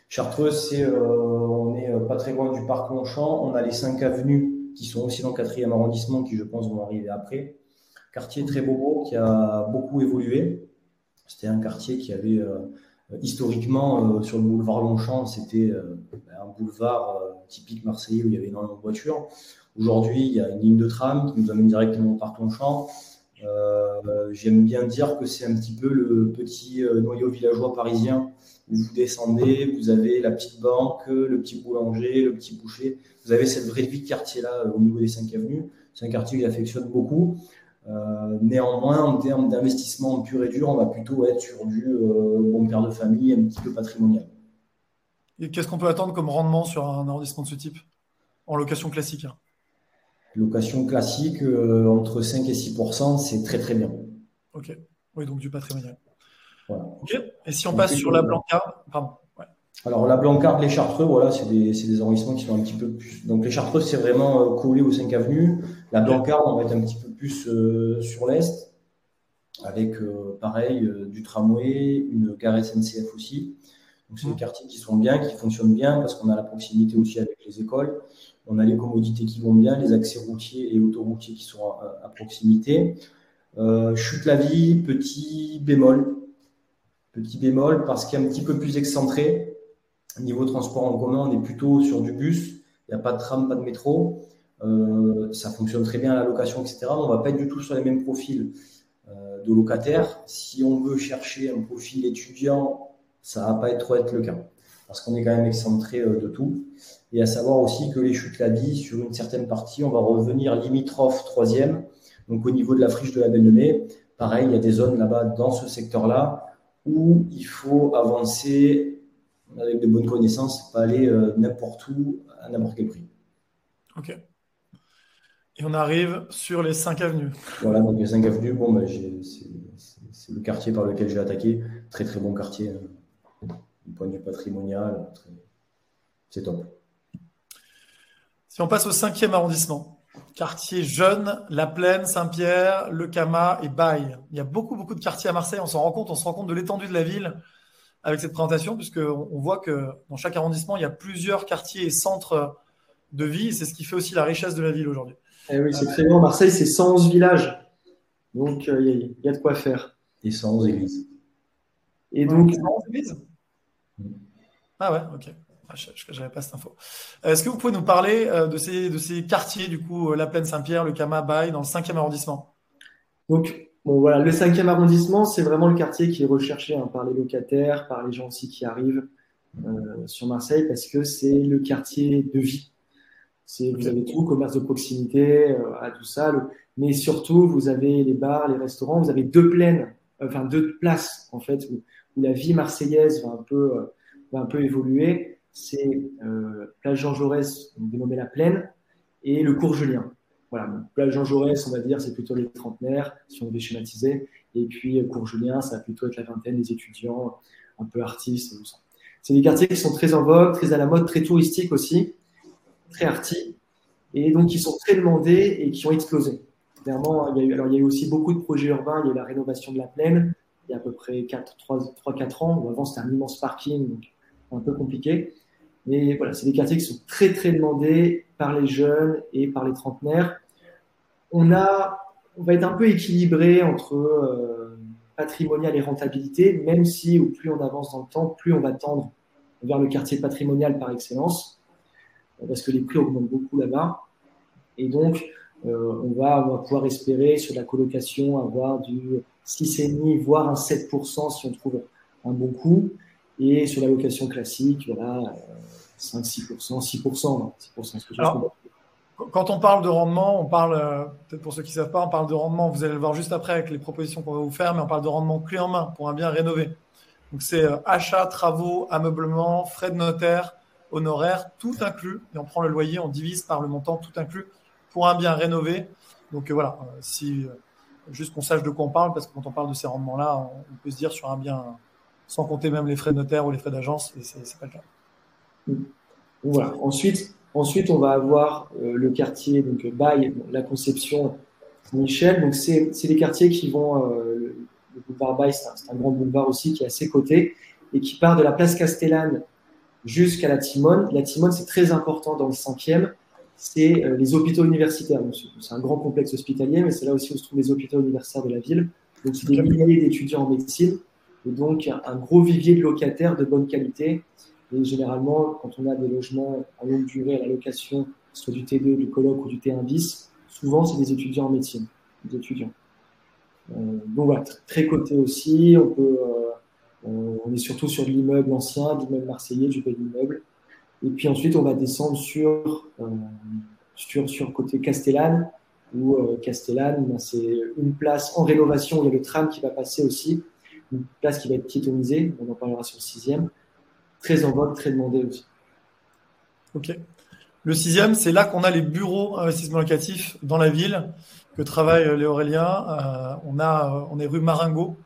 Chartreux, c'est, euh, on est pas très loin du parc Longchamp. On a les cinq avenues qui sont aussi dans le quatrième arrondissement, qui je pense vont arriver après. Quartier très beau, qui a beaucoup évolué. C'était un quartier qui avait euh, historiquement euh, sur le boulevard Longchamp, c'était euh, un boulevard typique marseillais où il y avait énormément de voitures. Aujourd'hui, il y a une ligne de tram qui nous amène directement au parc Longchamp. J'aime bien dire que c'est un petit peu le petit noyau villageois parisien où vous descendez, vous avez la petite banque, le petit boulanger, le petit boucher. Vous avez cette vraie vie de quartier-là au niveau des 5 avenues. C'est un quartier que j'affectionne beaucoup. Euh, néanmoins, en termes d'investissement pur et dur, on va plutôt être sur du euh, bon père de famille, un petit peu patrimonial. Et qu'est-ce qu'on peut attendre comme rendement sur un arrondissement de ce type? En location classique hein Location classique, euh, entre 5 et 6% c'est très très bien. Ok, oui, donc du patrimonial. Ok, et si on passe sur la Blancarde, pardon. Alors la Blancarde, les Chartreux, voilà, c'est des, des, arrondissements qui sont un petit peu plus. Donc les Chartreux, c'est vraiment collé aux 5 avenues. La Blancarde, on va être un petit peu plus euh, sur l'est, avec euh, pareil euh, du tramway, une gare SNCF aussi. Donc c'est des mmh. quartiers qui sont bien, qui fonctionnent bien parce qu'on a la proximité aussi avec les écoles. On a les commodités qui vont bien, les accès routiers et autoroutiers qui sont à, proximité. chute la vie, petit bémol. Petit bémol parce qu'il est un petit peu plus excentré. Niveau transport en commun, on est plutôt sur du bus. Il n'y a pas de tram, pas de métro. Euh, ça fonctionne très bien à la location, etc. on ne va pas être du tout sur les mêmes profils euh, de locataires. Si on veut chercher un profil étudiant, ça ne va pas être, trop être le cas. Parce qu'on est quand même excentré euh, de tout. Et à savoir aussi que les chutes vie, sur une certaine partie, on va revenir limitrophe troisième. Donc au niveau de la friche de la Belle de Mai, pareil, il y a des zones là-bas dans ce secteur-là où il faut avancer avec de bonnes connaissances, pas aller n'importe où à n'importe quel prix. Ok. Et on arrive sur les cinq avenues. Voilà, donc les cinq avenues, bon, ben, c'est le quartier par lequel j'ai attaqué. Très très bon quartier, hein. du point de vue patrimonial. C'est top. Si on passe au cinquième arrondissement, quartier jeune, La Plaine, Saint-Pierre, Le Cama et Baille. Il y a beaucoup beaucoup de quartiers à Marseille. On s'en rend compte, on se rend compte de l'étendue de la ville avec cette présentation, puisqu'on on voit que dans chaque arrondissement, il y a plusieurs quartiers et centres de vie. C'est ce qui fait aussi la richesse de la ville aujourd'hui. Eh oui, c'est très grand. Marseille, c'est 111 villages. Donc, euh, il y, a de quoi faire. Et 111 églises. Et donc. 111 églises Ah ouais, ok. Ah, je n'avais pas cette info. Euh, est-ce que vous pouvez nous parler euh, de, ces, de ces quartiers, du coup, La Plaine Saint-Pierre, le Cama, Baye, dans le 5e arrondissement? Donc, bon, voilà, le 5e arrondissement, c'est vraiment le quartier qui est recherché hein, par les locataires, par les gens aussi qui arrivent sur Marseille, parce que c'est le quartier de vie vous avez tout, commerce de proximité, euh, à tout ça. mais surtout, vous avez les bars, les restaurants. Vous avez deux plaines, enfin deux places en fait où, la vie marseillaise va un peu, euh, va un peu évoluer. C'est euh, Plage Jean Jaurès, on la plaine, et le cours Julien. Voilà, Plage Jean Jaurès, on va dire, c'est plutôt les trentenaires, si on devait schématiser. Et puis cours Julien, ça va plutôt être la vingtaine des étudiants, un peu artistes, tout ça. C'est des quartiers qui sont très en vogue, très à la mode, très touristiques aussi très arty, et donc qui sont très demandés et qui ont explosé. Clairement, il y a eu, alors il y a eu aussi beaucoup de projets urbains, il y a eu la rénovation de la plaine, il y a à peu près 3-4 ans, où avant c'était un immense parking, donc un peu compliqué. Mais voilà, c'est des quartiers qui sont très très demandés par les jeunes et par les trentenaires. On, a, on va être un peu équilibré entre euh, patrimonial et rentabilité, même si au plus on avance dans le temps, plus on va tendre vers le quartier patrimonial par excellence parce que les prix augmentent beaucoup là-bas. Et donc, euh, on, va, on, va, pouvoir espérer sur la colocation avoir du 6,5, voire un 7% si on trouve un bon coup. Et sur la location classique, voilà, 5, 6%, 6%. 6%, quand on parle de rendement, on parle, euh, peut-être pour ceux qui ne savent pas, on parle de rendement, vous allez le voir juste après avec les propositions qu'on va vous faire, mais on parle de rendement clé en main pour un bien rénové. Donc c'est euh, achat, travaux, ameublement, frais de notaire, honoraires, tout inclus. Et on prend le loyer, on divise par le montant tout inclus pour un bien rénové. Donc euh, voilà, euh, si euh, juste qu'on sache de quoi on parle, parce que quand on parle de ces rendements-là, on, peut se dire sur un bien, sans compter même les frais de notaire ou les frais d'agence, et c'est pas le cas. voilà. Ensuite, ensuite, on va avoir le quartier donc Bail, la conception Michel. Donc, c'est des quartiers qui vont. le, boulevard Bail, c'est un, grand boulevard aussi qui est à ses côtés et qui part de la place Castellane jusqu'à la Timone. La Timone, c'est très important dans le cinquième. C'est euh, les hôpitaux universitaires. C'est un grand complexe hospitalier, mais c'est là aussi où se trouvent les hôpitaux universitaires de la ville. Donc, c'est des milliers d'étudiants en médecine et donc un gros vivier de locataires de bonne qualité. Et généralement, quand on a des logements à longue durée à la location, soit du T2, du colloque ou du T1 bis, souvent c'est des étudiants en médecine, des étudiants. Euh, donc voilà, très coté aussi. On peut euh, on est surtout sur l'immeuble ancien, l'immeuble marseillais, du bel immeuble. Et puis ensuite, on va descendre sur, euh, sur, côté Castellane, où euh, Castellane, ben, c'est une place en rénovation, il y a le tram qui va passer aussi, une place qui va être piétonisée, on en parlera sur le sixième, très en vogue, très demandé aussi. Ok. Le sixième, c'est là qu'on a les bureaux investissement locatif dans la ville que travaille Léo Aurélien. Euh, on, on est rue Maringo,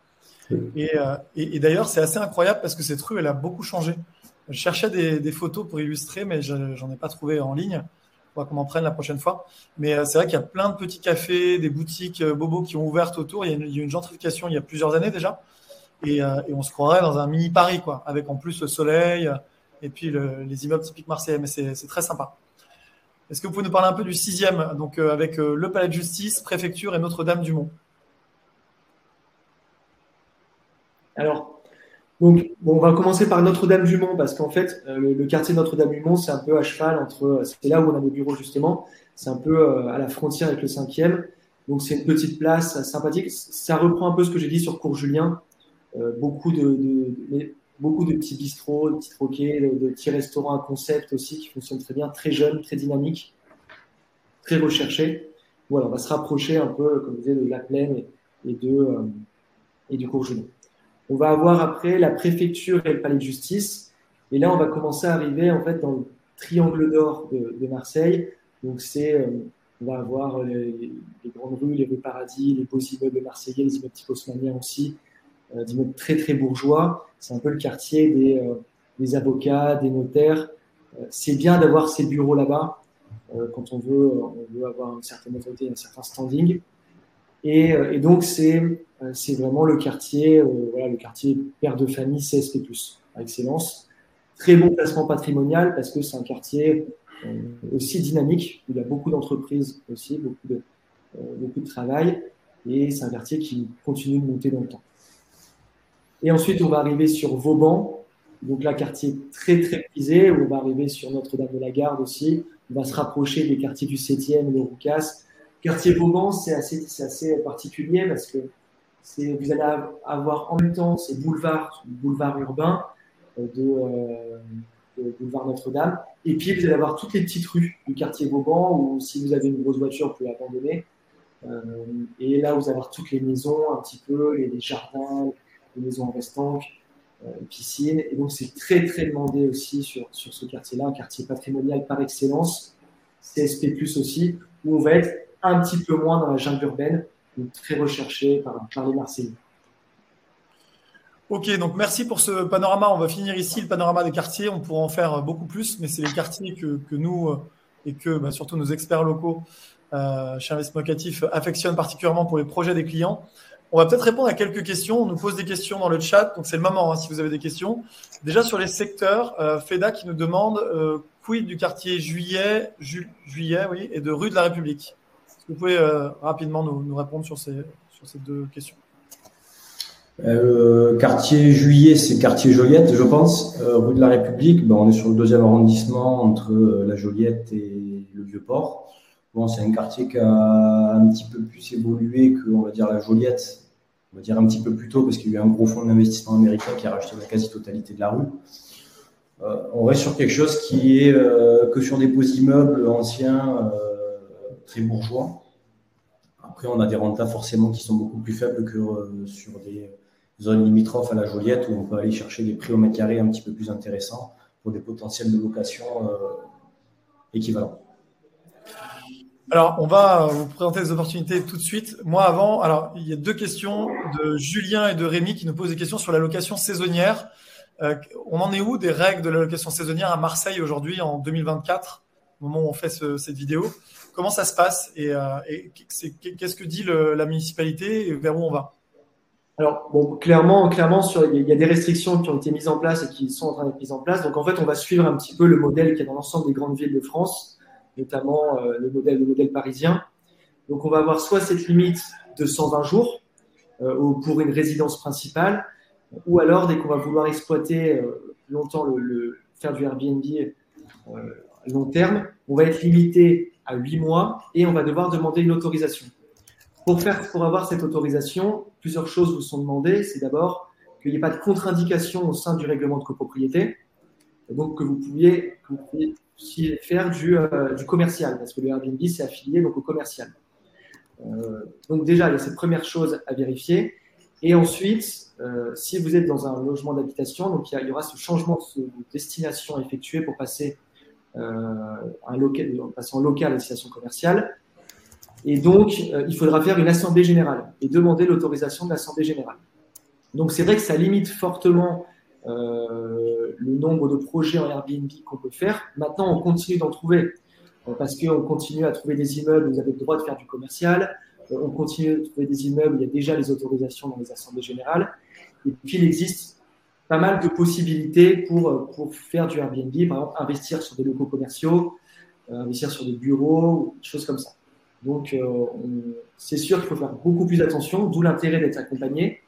euh, et, d'ailleurs, c'est assez incroyable parce que cette rue, elle a beaucoup changé. Je cherchais des, photos pour illustrer, mais j'en ai pas trouvé en ligne. On qu'on en prenne la prochaine fois. Mais euh, c'est vrai qu'il y a plein de petits cafés, des boutiques euh, bobos qui ont ouvert autour. Il y, a une, une, gentrification il y a plusieurs années déjà. Et, on se croirait dans un mini Paris, quoi, avec en plus le soleil et puis les immeubles typiques marseillais. Mais c'est très sympa. Est-ce que vous pouvez nous parler un peu du sixième, donc avec le Palais de Justice, Préfecture et Notre-Dame-du-Mont Alors, donc, on va commencer par Notre-Dame-du-Mont parce qu'en fait, euh, le, quartier Notre-Dame-du-Mont, c'est un peu à cheval entre. Euh, c'est là où on a nos bureaux justement. C'est un peu euh, à la frontière avec le cinquième. Donc, c'est une petite place sympathique. Ça reprend un peu ce que j'ai dit sur Cours Julien. beaucoup de, beaucoup de petits bistrots, de petits troquets, de, petits restaurants à concept aussi qui fonctionnent très bien, très jeunes, très dynamiques, très recherchés. Voilà, on va se rapprocher un peu, comme je disais, de la plaine et, de, et du Cours Julien. On va avoir après la préfecture et le palais de justice. Et là, on va commencer à arriver en fait dans le triangle d'or de, Marseille. Donc, c'est, euh, on va avoir les, grandes rues, les rues Paradis, les beaux immeubles marseillais, les immeubles type haussmanniens aussi, euh, des immeubles très très bourgeois. C'est un peu le quartier des, euh, des avocats, des notaires. c'est bien d'avoir ces bureaux là-bas quand on veut, on veut avoir une certaine autorité, un certain standing. Et, et donc, c'est euh, c'est vraiment le quartier, euh, voilà, le quartier père de famille CSP+, par excellence. Très bon placement patrimonial parce que c'est un quartier euh, aussi dynamique, où il y a beaucoup d'entreprises aussi, beaucoup de, travail, et c'est un quartier qui continue de monter dans le temps. Et ensuite, on va arriver sur Vauban, donc là, quartier très très prisé, où on va arriver sur Notre-Dame-de-la-Garde aussi, on va se rapprocher des quartiers du 7e, de Roucas. Quartier Vauban, c'est assez, assez particulier parce que vous allez avoir en même temps ces boulevards, boulevards urbains euh, euh, de, boulevard Notre-Dame, et puis vous allez avoir toutes les petites rues du quartier Vauban, où si vous avez une grosse voiture, vous pouvez l'abandonner. Euh, et là, vous allez avoir toutes les maisons, un petit peu, les, jardins, les maisons en restanque, les piscines. Et donc, c'est très, très demandé aussi sur, sur ce quartier-là, un quartier patrimonial par excellence, CSP, aussi, où on va être un petit peu moins dans la jungle urbaine, très recherché par, les Marseillais. Ok, donc merci pour ce panorama. On va finir ici le panorama des quartiers. On pourra en faire beaucoup plus, mais c'est les quartiers que, nous euh, et que bah, surtout nos experts locaux euh, chez Investissement Locatif affectionnent particulièrement pour les projets des clients. On va peut-être répondre à quelques questions. On nous pose des questions dans le chat, donc c'est le moment hein, si vous avez des questions. Déjà sur les secteurs, euh, FEDA qui nous demande quid du quartier Juillet, Juillet oui, et de rue de la République? Vous pouvez euh, rapidement nous, répondre sur ces, sur ces deux questions? Euh, quartier Juillet, c'est quartier Joliette, je pense. Euh, rue de la République, ben, on est sur le deuxième arrondissement entre la Joliette et le Vieux-Port. Bon, c'est un quartier qui a un petit peu plus évolué que, on va dire, la Joliette. On va dire un petit peu plus tôt parce qu'il y a eu un gros fonds d'investissement américain qui a racheté la quasi-totalité de la rue. on reste sur quelque chose qui est que sur des beaux immeubles anciens très bourgeois. Après, on a des rentas forcément qui sont beaucoup plus faibles que euh, sur des zones limitrophes à la Joliette où on peut aller chercher des prix au mètre carré un petit peu plus intéressants pour des potentiels de location euh, équivalents. Alors, on va vous présenter les opportunités tout de suite. Moi, avant, alors, il y a deux questions de Julien et de Rémi qui nous posent des questions sur la location saisonnière. on en est où des règles de la location saisonnière à Marseille aujourd'hui en 2024, au moment où on fait cette vidéo? Comment ça se passe et, qu'est-ce que dit la municipalité et vers où on va? Alors, bon, clairement, clairement, il y a des restrictions qui ont été mises en place et qui sont en train d'être mises en place. Donc, en fait, on va suivre un petit peu le modèle qui est dans l'ensemble des grandes villes de France, notamment euh, le, modèle, le modèle parisien. Donc, on va avoir soit cette limite de 120 jours euh, pour une résidence principale, ou alors, dès qu'on va vouloir exploiter euh, longtemps, le, faire du Airbnb euh, à long terme, on va être limité à 8 mois et on va devoir demander une autorisation. Pour, faire, pour avoir cette autorisation, plusieurs choses vous sont demandées. C'est d'abord qu'il n'y ait pas de contre-indication au sein du règlement de copropriété, donc que vous pouviez, puissiez faire du, euh, du, commercial, parce que le Airbnb, c'est affilié donc, au commercial. Euh, donc déjà, il y a cette première chose à vérifier. Et ensuite, euh, si vous êtes dans un logement d'habitation, donc il y, aura ce changement de destination effectué pour passer, un local, en local à destination commerciale. Et donc, euh, il faudra faire une assemblée générale et demander l'autorisation de l'assemblée générale. Donc, c'est vrai que ça limite fortement euh, le nombre de projets en Airbnb qu'on peut faire. Maintenant, on continue d'en trouver euh, parce qu'on continue à trouver des immeubles où vous avez le droit de faire du commercial. Euh, on continue de trouver des immeubles où il y a déjà les autorisations dans les assemblées générales. Et puis, il existe pas mal de possibilités pour, pour faire du Airbnb, par exemple, investir sur des locaux commerciaux, investir sur des bureaux, des choses comme ça. Donc, euh, c'est sûr qu'il faut faire beaucoup plus attention, d'où l'intérêt d'être accompagné.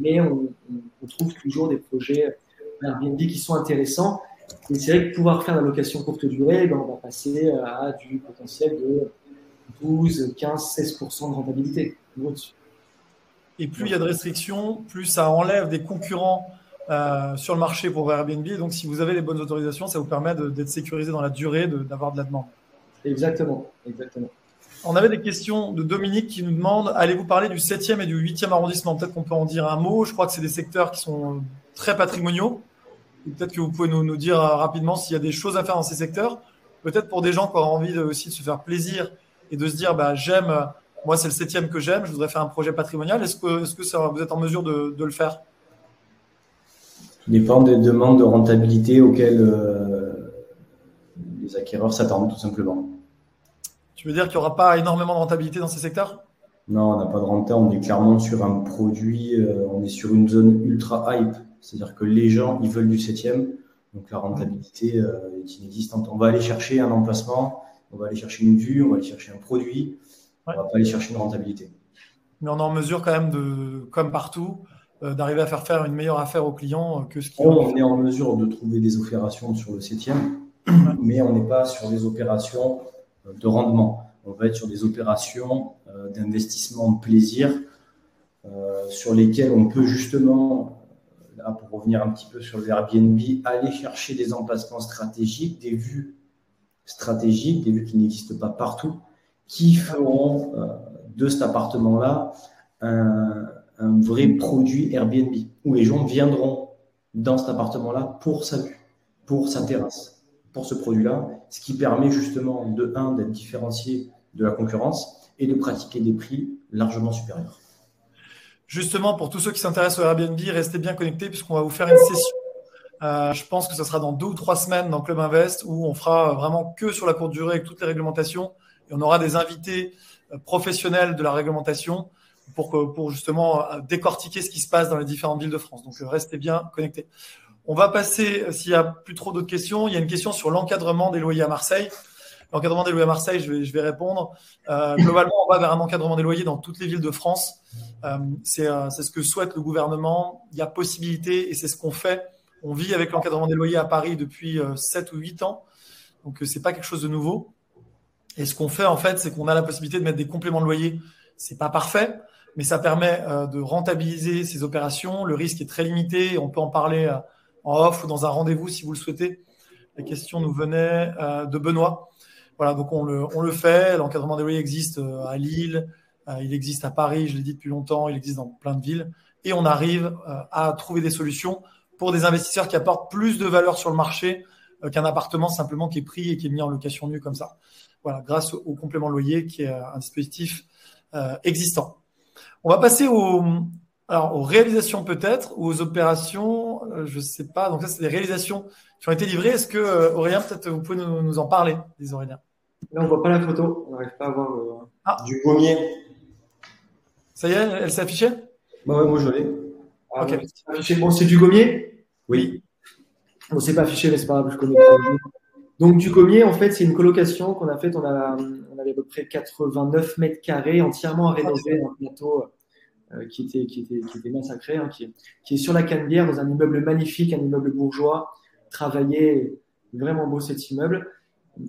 Mais on, trouve toujours des projets Airbnb qui sont intéressants. Et c'est vrai que pouvoir faire la location courte durée, ben, on va passer à du potentiel de 12, 15, 16% de rentabilité. Et plus il y a de restrictions, plus ça enlève des concurrents euh, sur le marché pour Airbnb. Donc, si vous avez les bonnes autorisations, ça vous permet d'être sécurisé dans la durée, d'avoir de, de la demande. Exactement, exactement. On avait des questions de Dominique qui nous demande allez-vous parler du 7e et du 8e arrondissement? Peut-être qu'on peut en dire un mot. Je crois que c'est des secteurs qui sont très patrimoniaux. Peut-être que vous pouvez nous, dire euh, rapidement s'il y a des choses à faire dans ces secteurs. Peut-être pour des gens qui auront envie aussi de se faire plaisir et de se dire bah, j'aime, moi c'est le 7e que j'aime, je voudrais faire un projet patrimonial. Est-ce que, est que ça, vous êtes en mesure de, le faire? Ça dépend des demandes de rentabilité auxquelles euh, les acquéreurs s'attendent tout simplement. Tu veux dire qu'il n'y aura pas énormément de rentabilité dans ces secteurs? Non, on n'a pas de rentabilité. On est clairement sur un produit, euh, on est sur une zone ultra hype. C'est-à-dire que les gens, ils veulent du septième. Donc la rentabilité euh, est inexistante. On va aller chercher un emplacement, on va aller chercher une vue, on va aller chercher un produit. On ne va pas aller chercher une rentabilité. Mais on est en mesure quand même, de, comme partout, d'arriver à faire faire une meilleure affaire aux clients que ce qui. On est en mesure de trouver des opérations sur le septième, mais on n'est pas sur des opérations de rendement. On va être sur des opérations euh, d'investissement de plaisir euh, sur lesquelles on peut justement, là pour revenir un petit peu sur le Airbnb, aller chercher des emplacements stratégiques, des vues stratégiques, des vues qui n'existent pas partout, qui feront euh, de cet appartement-là un, un, vrai produit Airbnb, où les gens viendront dans cet appartement-là pour sa vue, pour sa terrasse pour ce produit-là, ce qui permet justement de un d'être différencié de la concurrence et de pratiquer des prix largement supérieurs. Justement, pour tous ceux qui s'intéressent au Airbnb, restez bien connectés puisqu'on va vous faire une session. Euh, je pense que ce sera dans deux ou trois semaines dans Club Invest où on fera vraiment que sur la courte durée avec toutes les réglementations et on aura des invités euh, professionnels de la réglementation pour, justement euh, décortiquer ce qui se passe dans les différentes villes de France. Donc restez bien connectés. On va passer, euh, s'il n'y a plus trop d'autres questions, il y a une question sur l'encadrement des loyers à Marseille. L'encadrement des loyers à Marseille, je vais, répondre. Euh, globalement, on va vers un encadrement des loyers dans toutes les villes de France. Euh, c'est ce que souhaite le gouvernement. Il y a possibilité, et c'est ce qu'on fait. On vit avec l'encadrement des loyers à Paris depuis 7 ou 8 ans. Donc, c'est pas quelque chose de nouveau. Et ce qu'on fait, en fait, c'est qu'on a la possibilité de mettre des compléments de loyer. C'est pas parfait, mais ça permet de rentabiliser ces opérations. Le risque est très limité. On peut en parler en off ou dans un rendez-vous si vous le souhaitez. La question nous venait euh, de Benoît. Voilà, donc on le, on le fait. L'encadrement des loyers existe euh, à Lille, euh, il existe à Paris, je l'ai dit depuis longtemps, il existe dans plein de villes. Et on arrive à trouver des solutions pour des investisseurs qui apportent plus de valeur sur le marché qu'un appartement simplement qui est pris et qui est mis en location nue comme ça. Voilà, grâce au complément loyer qui est un dispositif existant. On va passer au, Alors, aux réalisations peut-être, ou aux opérations, je ne sais pas. Donc ça, c'est des réalisations qui ont été livrées. Est-ce que, Aurélien, peut-être vous pouvez nous, en parler, des Aurélien? Là, on ne voit pas la photo. On n'arrive pas à voir le... Ah. Du gommier. Ça y est, elle s'est affichée? Bah ouais, moi je l'ai. Ah, bon, c'est du gommier? Oui. Bon, c'est pas affiché, mais c'est pas grave, je connais. Donc, du gommier, en fait, c'est une colocation qu'on a faite. On, a, on avait à peu près 89 mètres carrés entièrement à rénover un plateau euh, qui, était, qui, était, qui était massacré, hein, qui, est, qui, est, sur la Canebière, dans un immeuble magnifique, un immeuble bourgeois, travaillé, vraiment beau cet immeuble.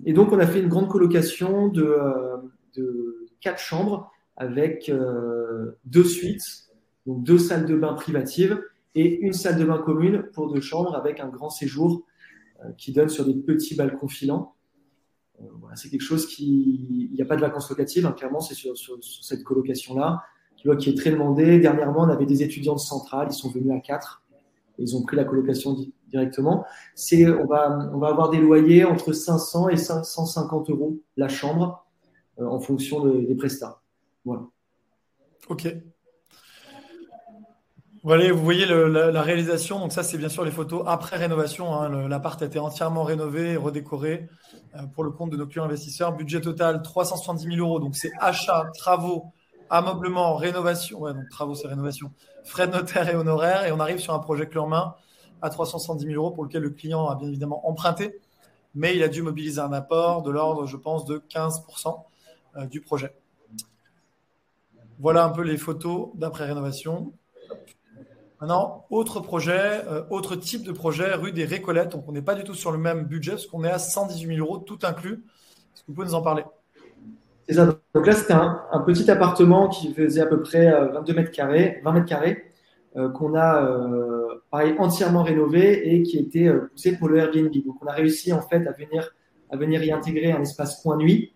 Et donc, on a fait une grande colocation de, euh, de quatre chambres avec euh, deux suites donc deux salles de bain privatives et une salle de bain commune pour deux chambres avec un grand séjour qui donne sur des petits balcons filants. Euh, c'est quelque chose qui. Il n'y a pas de vacances locatives, hein, clairement, c'est sur, cette colocation-là, qui, est très demandée. Dernièrement, on avait des étudiants de centrale, ils sont venus à quatre, et ils ont pris la colocation directement. C'est, on, va, on va avoir des loyers entre 500 et 550 euros la chambre, euh, en fonction des prestats. Voilà. Ok. Voilà, vous voyez la, réalisation. Donc ça, c'est bien sûr les photos après rénovation. Hein. L'appart a été entièrement rénové et redécoré euh, pour le compte de nos clients investisseurs. Budget total 370 000 euros. Donc c'est achat, travaux, ameublement, rénovation. Ouais, donc travaux, c'est rénovation. Frais de notaire et honoraires. Et on arrive sur un projet clé en main à 370 000 euros pour lequel le client a bien évidemment emprunté. Mais il a dû mobiliser un apport de l'ordre, je pense, de 15% euh, du projet. Voilà un peu les photos d'après rénovation. Maintenant, autre projet, euh, autre type de projet, rue des Récollettes. Donc, on n'est pas du tout sur le même budget, parce qu'on est à 118 000 euros, tout inclus. Est-ce que vous pouvez nous en parler? C'est ça. Donc là, c'était un, petit appartement qui faisait à peu près 22 euh, mètres carrés, 20 mètres carrés, euh, qu'on a entièrement rénové et qui était poussé pour le Airbnb. Donc, on a réussi en fait à venir, à venir y intégrer un espace point nuit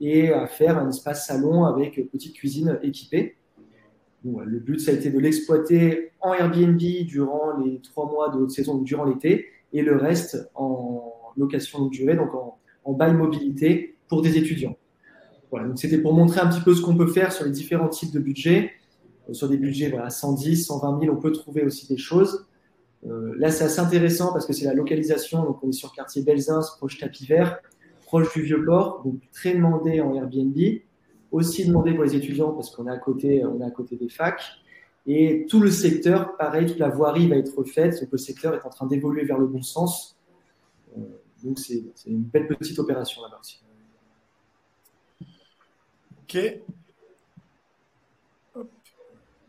et à faire un espace salon avec petite cuisine équipée le but, ça a été de l'exploiter en Airbnb durant les trois mois de haute saison, durant l'été, et le reste en location longue durée, donc en, bail mobilité pour des étudiants. Voilà, donc c'était pour montrer un petit peu ce qu'on peut faire sur les différents types de budgets. Euh, sur des budgets voilà, 110, 120 000, on peut trouver aussi des choses. Euh, là, c'est assez intéressant parce que c'est la localisation. Donc, on est sur quartier Belzins, proche Tapis Vert, proche du Vieux-Port, donc très demandé en Airbnb aussi demandé pour les étudiants parce qu'on est à côté, on est à côté des facs. Et tout le secteur, pareil, toute la voirie va être faite. Donc le secteur est en train d'évoluer vers le bon sens. Euh, donc c'est une belle petite opération là-bas. Ok.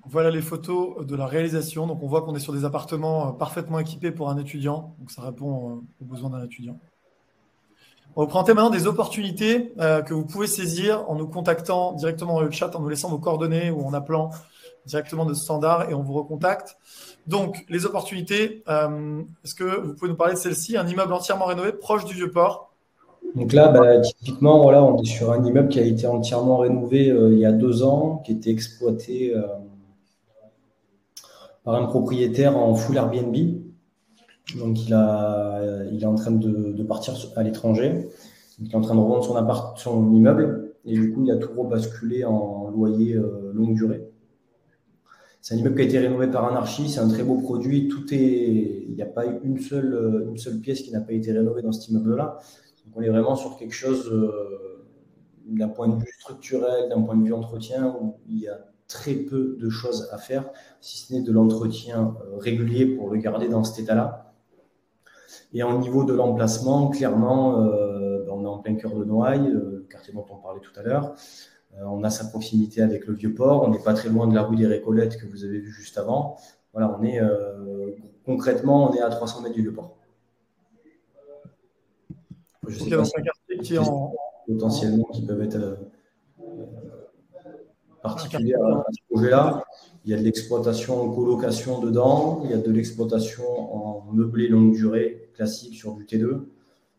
Voilà les photos de la réalisation. Donc on voit qu'on est sur des appartements euh, parfaitement équipés pour un étudiant. Donc ça répond euh, aux besoins d'un étudiant. On va présenter maintenant des opportunités euh, que vous pouvez saisir en nous contactant directement dans le chat, en nous laissant vos coordonnées ou en appelant directement de standard et on vous recontacte. Donc, les opportunités, euh, est-ce que vous pouvez nous parler de celle-ci? Un immeuble entièrement rénové proche du Vieux-Port donc là, bah, typiquement, voilà, on est sur un immeuble qui a été entièrement rénové euh, il y a deux ans, qui était exploité par un propriétaire en full Airbnb. Donc, il, a, est en train de, partir à l'étranger. Il est en train de revendre son, immeuble. Et du coup, il a tout rebasculé en loyer euh, longue durée. C'est un immeuble qui a été rénové par Anarchy. C'est un très beau produit. Tout est, il n'y a pas une seule, une seule pièce qui n'a pas été rénovée dans cet immeuble-là. Donc, on est vraiment sur quelque chose euh, d'un point de vue structurel, d'un point de vue entretien, où il y a très peu de choses à faire, si ce n'est de l'entretien euh, régulier pour le garder dans cet état-là. Et au niveau de l'emplacement, clairement, euh, ben, on est en plein cœur de Noailles, euh, le quartier dont on parlait tout à l'heure. Euh, on a sa proximité avec le Vieux-Port. On n'est pas très loin de la rue des Récollettes que vous avez vu juste avant. Voilà, on est concrètement, on est à 300 mètres du Vieux-Port. Je sais pas quartier qui est en... potentiellement qui peuvent être particuliers à ce projet-là. Il y a de l'exploitation en colocation dedans, il y a de l'exploitation en meublé longue durée classique sur du T2.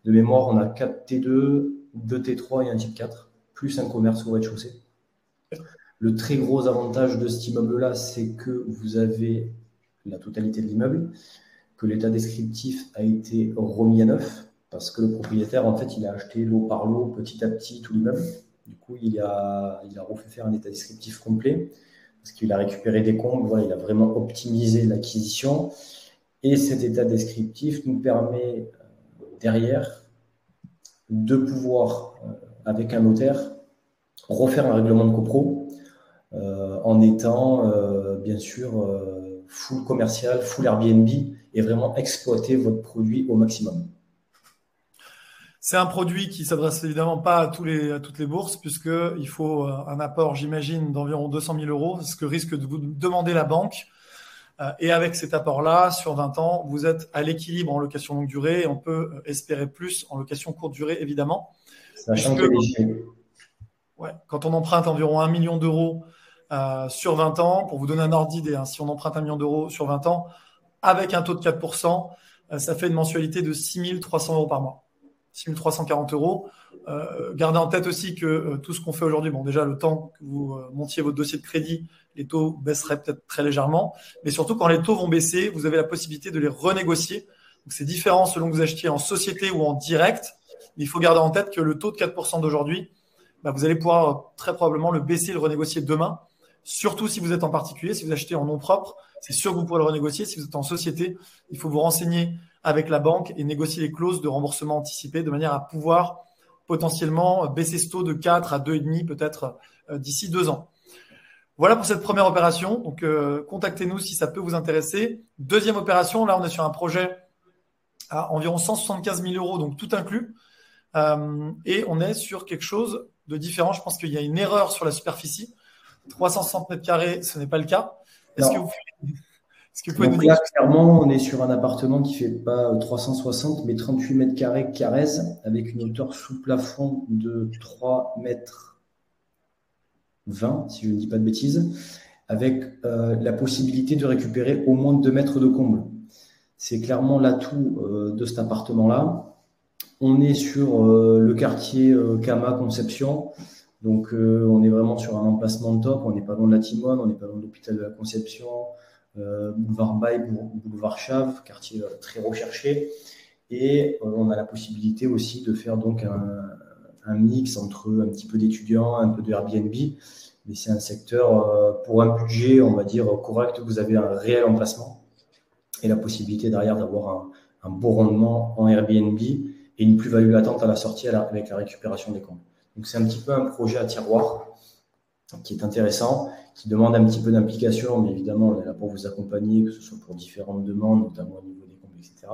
De mémoire, on a 4 T2, 2 T3 et un type 4, plus un commerce au rez-de-chaussée. Le très gros avantage de cet immeuble-là, c'est que vous avez la totalité de l'immeuble, que l'état descriptif a été remis à neuf, parce que le propriétaire, en fait, il a acheté lot par lot, petit à petit, tout l'immeuble. Du coup, il a, il a refait faire un état descriptif complet parce qu'il a récupéré des combles, il a vraiment optimisé l'acquisition. Et cet état descriptif nous permet euh, derrière de pouvoir, euh, avec un notaire, refaire un règlement de copro euh, en étant bien sûr full commercial, full Airbnb et vraiment exploiter votre produit au maximum. C'est un produit qui s'adresse évidemment pas à, tous les, à toutes les bourses, puisqu'il faut euh, un apport, j'imagine, d'environ 200 000 euros, ce que risque de vous demander la banque. Euh, et avec cet apport-là, sur 20 ans, vous êtes à l'équilibre en location longue durée et on peut euh, espérer plus en location courte durée, évidemment. ouais, quand on emprunte environ 1 million d'euros sur 20 ans, pour vous donner un ordre d'idée, hein, si on emprunte 1 million d'euros sur 20 ans, avec un taux de 4%, ça fait une mensualité de 6 300 euros par mois. 6340 euros. Euh, gardez en tête aussi que euh, tout ce qu'on fait aujourd'hui, bon déjà le temps que vous euh, montiez votre dossier de crédit, les taux baisseraient peut-être très légèrement, mais surtout quand les taux vont baisser, vous avez la possibilité de les renégocier. Donc c'est différent selon que vous achetiez en société ou en direct. Il faut garder en tête que le taux de 4% d'aujourd'hui, bah, vous allez pouvoir très probablement le baisser, le renégocier demain. Surtout si vous êtes en particulier, si vous achetez en nom propre, c'est sûr que vous pourrez le renégocier. Si vous êtes en société, il faut vous renseigner avec la banque et négocier les clauses de remboursement anticipé de manière à pouvoir potentiellement baisser ce taux de 4 à 2,5 peut-être euh, d'ici deux ans. Voilà pour cette première opération. Donc, euh, contactez-nous si ça peut vous intéresser. Deuxième opération, là, on est sur un projet à environ 175 000 euros, donc tout inclus. Euh, et on est sur quelque chose de différent. Je pense qu'il y a une erreur sur la superficie. 360 mètres carrés, ce n'est pas le cas. Est-ce que vous donc là, clairement, on est sur un appartement qui fait pas 360, mais 38 mètres carrés Carrez, avec une hauteur sous plafond de 3 mètres 20, si je ne dis pas de bêtises, avec euh, la possibilité de récupérer au moins 2 mètres de comble. C'est clairement l'atout euh, de cet appartement-là. On est sur euh, le quartier Kama Conception. Donc, on est vraiment sur un emplacement top. On n'est pas loin de la Timone, on n'est pas loin de l'hôpital de la Conception, euh, boulevard Baye, boulevard Chave, quartier euh, très recherché. Et euh, on a la possibilité aussi de faire donc un, mix entre un petit peu d'étudiants, un peu de Airbnb. Mais c'est un secteur, pour un budget, on va dire, correct, vous avez un réel emplacement et la possibilité derrière d'avoir un, beau rendement en Airbnb et une plus-value latente à la sortie avec la récupération des comptes. Donc c'est un petit peu un projet à tiroir qui est intéressant, qui demande un petit peu d'implication, mais évidemment, on est là pour vous accompagner, que ce soit pour différentes demandes, notamment au niveau des comptes, etc.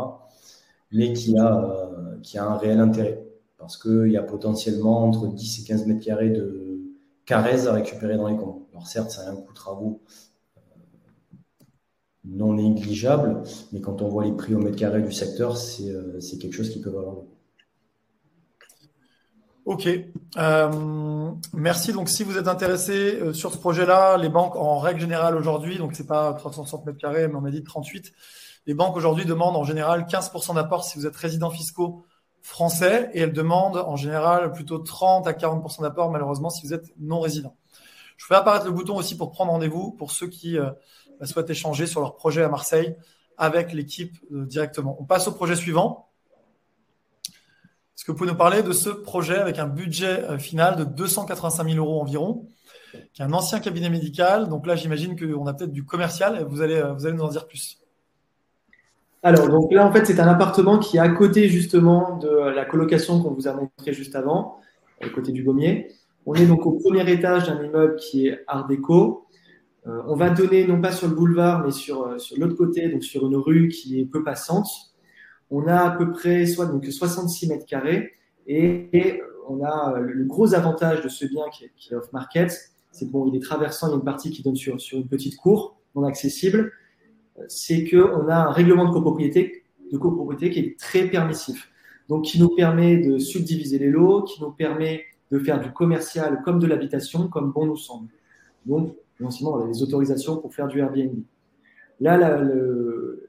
Mais qui a, euh, qui a un réel intérêt, parce qu'il y a potentiellement entre 10 et 15 mètres carrés de carrés à récupérer dans les comptes. Alors certes, ça a un coût de travaux euh, non négligeable, mais quand on voit les prix au mètre carré du secteur, c'est euh, quelque chose qui peut valoir Ok. Euh, merci. Donc, si vous êtes intéressé euh, sur ce projet-là, les banques, en règle générale aujourd'hui, donc c'est pas 360 mètres carrés, mais on a dit 38. Les banques aujourd'hui demandent en général 15% d'apport si vous êtes résident fiscaux français et elles demandent en général plutôt 30 à 40% d'apport malheureusement si vous êtes non résident. Je fais apparaître le bouton aussi pour prendre rendez-vous pour ceux qui euh, bah, souhaitent échanger sur leur projet à Marseille avec l'équipe directement. On passe au projet suivant. Est-ce que vous pouvez nous parler de ce projet avec un budget euh, final de 285 000 euros environ, qui est un ancien cabinet médical Donc là, j'imagine qu'on a peut-être du commercial et vous allez, euh, vous allez nous en dire plus. Alors, donc là, en fait, c'est un appartement qui est à côté justement de la colocation qu'on vous a montré juste avant, à côté du Gommier. On est donc au premier étage d'un immeuble qui est Art déco. Euh, on va donner non pas sur le boulevard, mais sur, sur l'autre côté, donc sur une rue qui est peu passante on a à peu près soit, donc 66 mètres carrés et, on a le gros avantage de ce bien qui est, off-market, c'est bon, il est traversant, il y a une partie qui donne sur, sur une petite cour non accessible, c'est qu'on a un règlement de copropriété, de copropriété qui est très permissif, donc qui nous permet de subdiviser les lots, qui nous permet de faire du commercial comme de l'habitation, comme bon nous semble. Donc, on a les autorisations pour faire du Airbnb.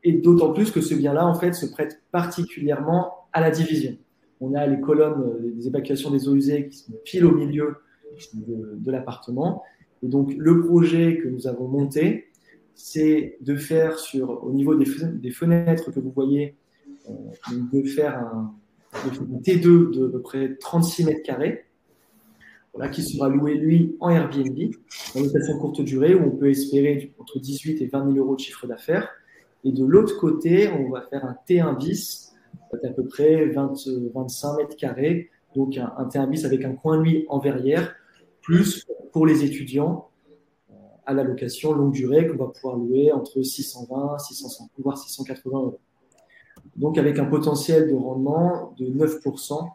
Et d'autant plus que ce bien-là, en fait, se prête particulièrement à la division. On a les colonnes euh, des évacuations des eaux usées qui sont pile au milieu de, l'appartement. Et donc, le projet que nous avons monté, c'est de faire au niveau des, fenêtres que vous voyez, euh, de faire un, T2 de à peu près 36 mètres carrés. Qui sera loué, lui, en Airbnb, en location courte durée, où on peut espérer entre 18 et 20 000 euros de chiffre d'affaires. Et de l'autre côté, on va faire un T1 bis, à peu près 20, 25 mètres carrés, donc un, un T1 bis avec un coin nuit en verrière, plus pour les étudiants, à la location longue durée qu'on va pouvoir louer entre 620, 650, voire 680 euros. Donc avec un potentiel de rendement de 9%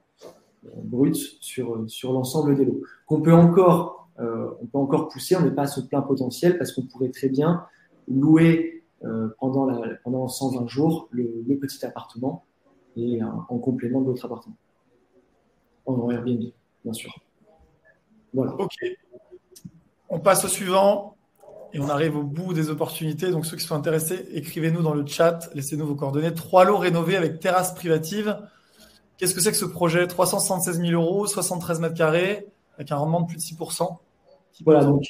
brut sur, sur l'ensemble des lots. Qu'on peut encore, euh, on peut encore pousser, on n'est pas à ce plein potentiel parce qu'on pourrait très bien louer euh, pendant, la, pendant 120 jours le, petit appartement et un, en complément de l'autre appartement. En Airbnb, bien sûr. Voilà. Ok. On passe au suivant et on arrive au bout des opportunités. Donc, ceux qui sont intéressés, écrivez-nous dans le chat, laissez-nous vos coordonnées. Trois lots rénovés avec terrasse privative. Qu'est-ce que c'est que ce projet? 376 000 euros, 73 mètres carrés, avec un rendement de plus de 6%. Voilà, donc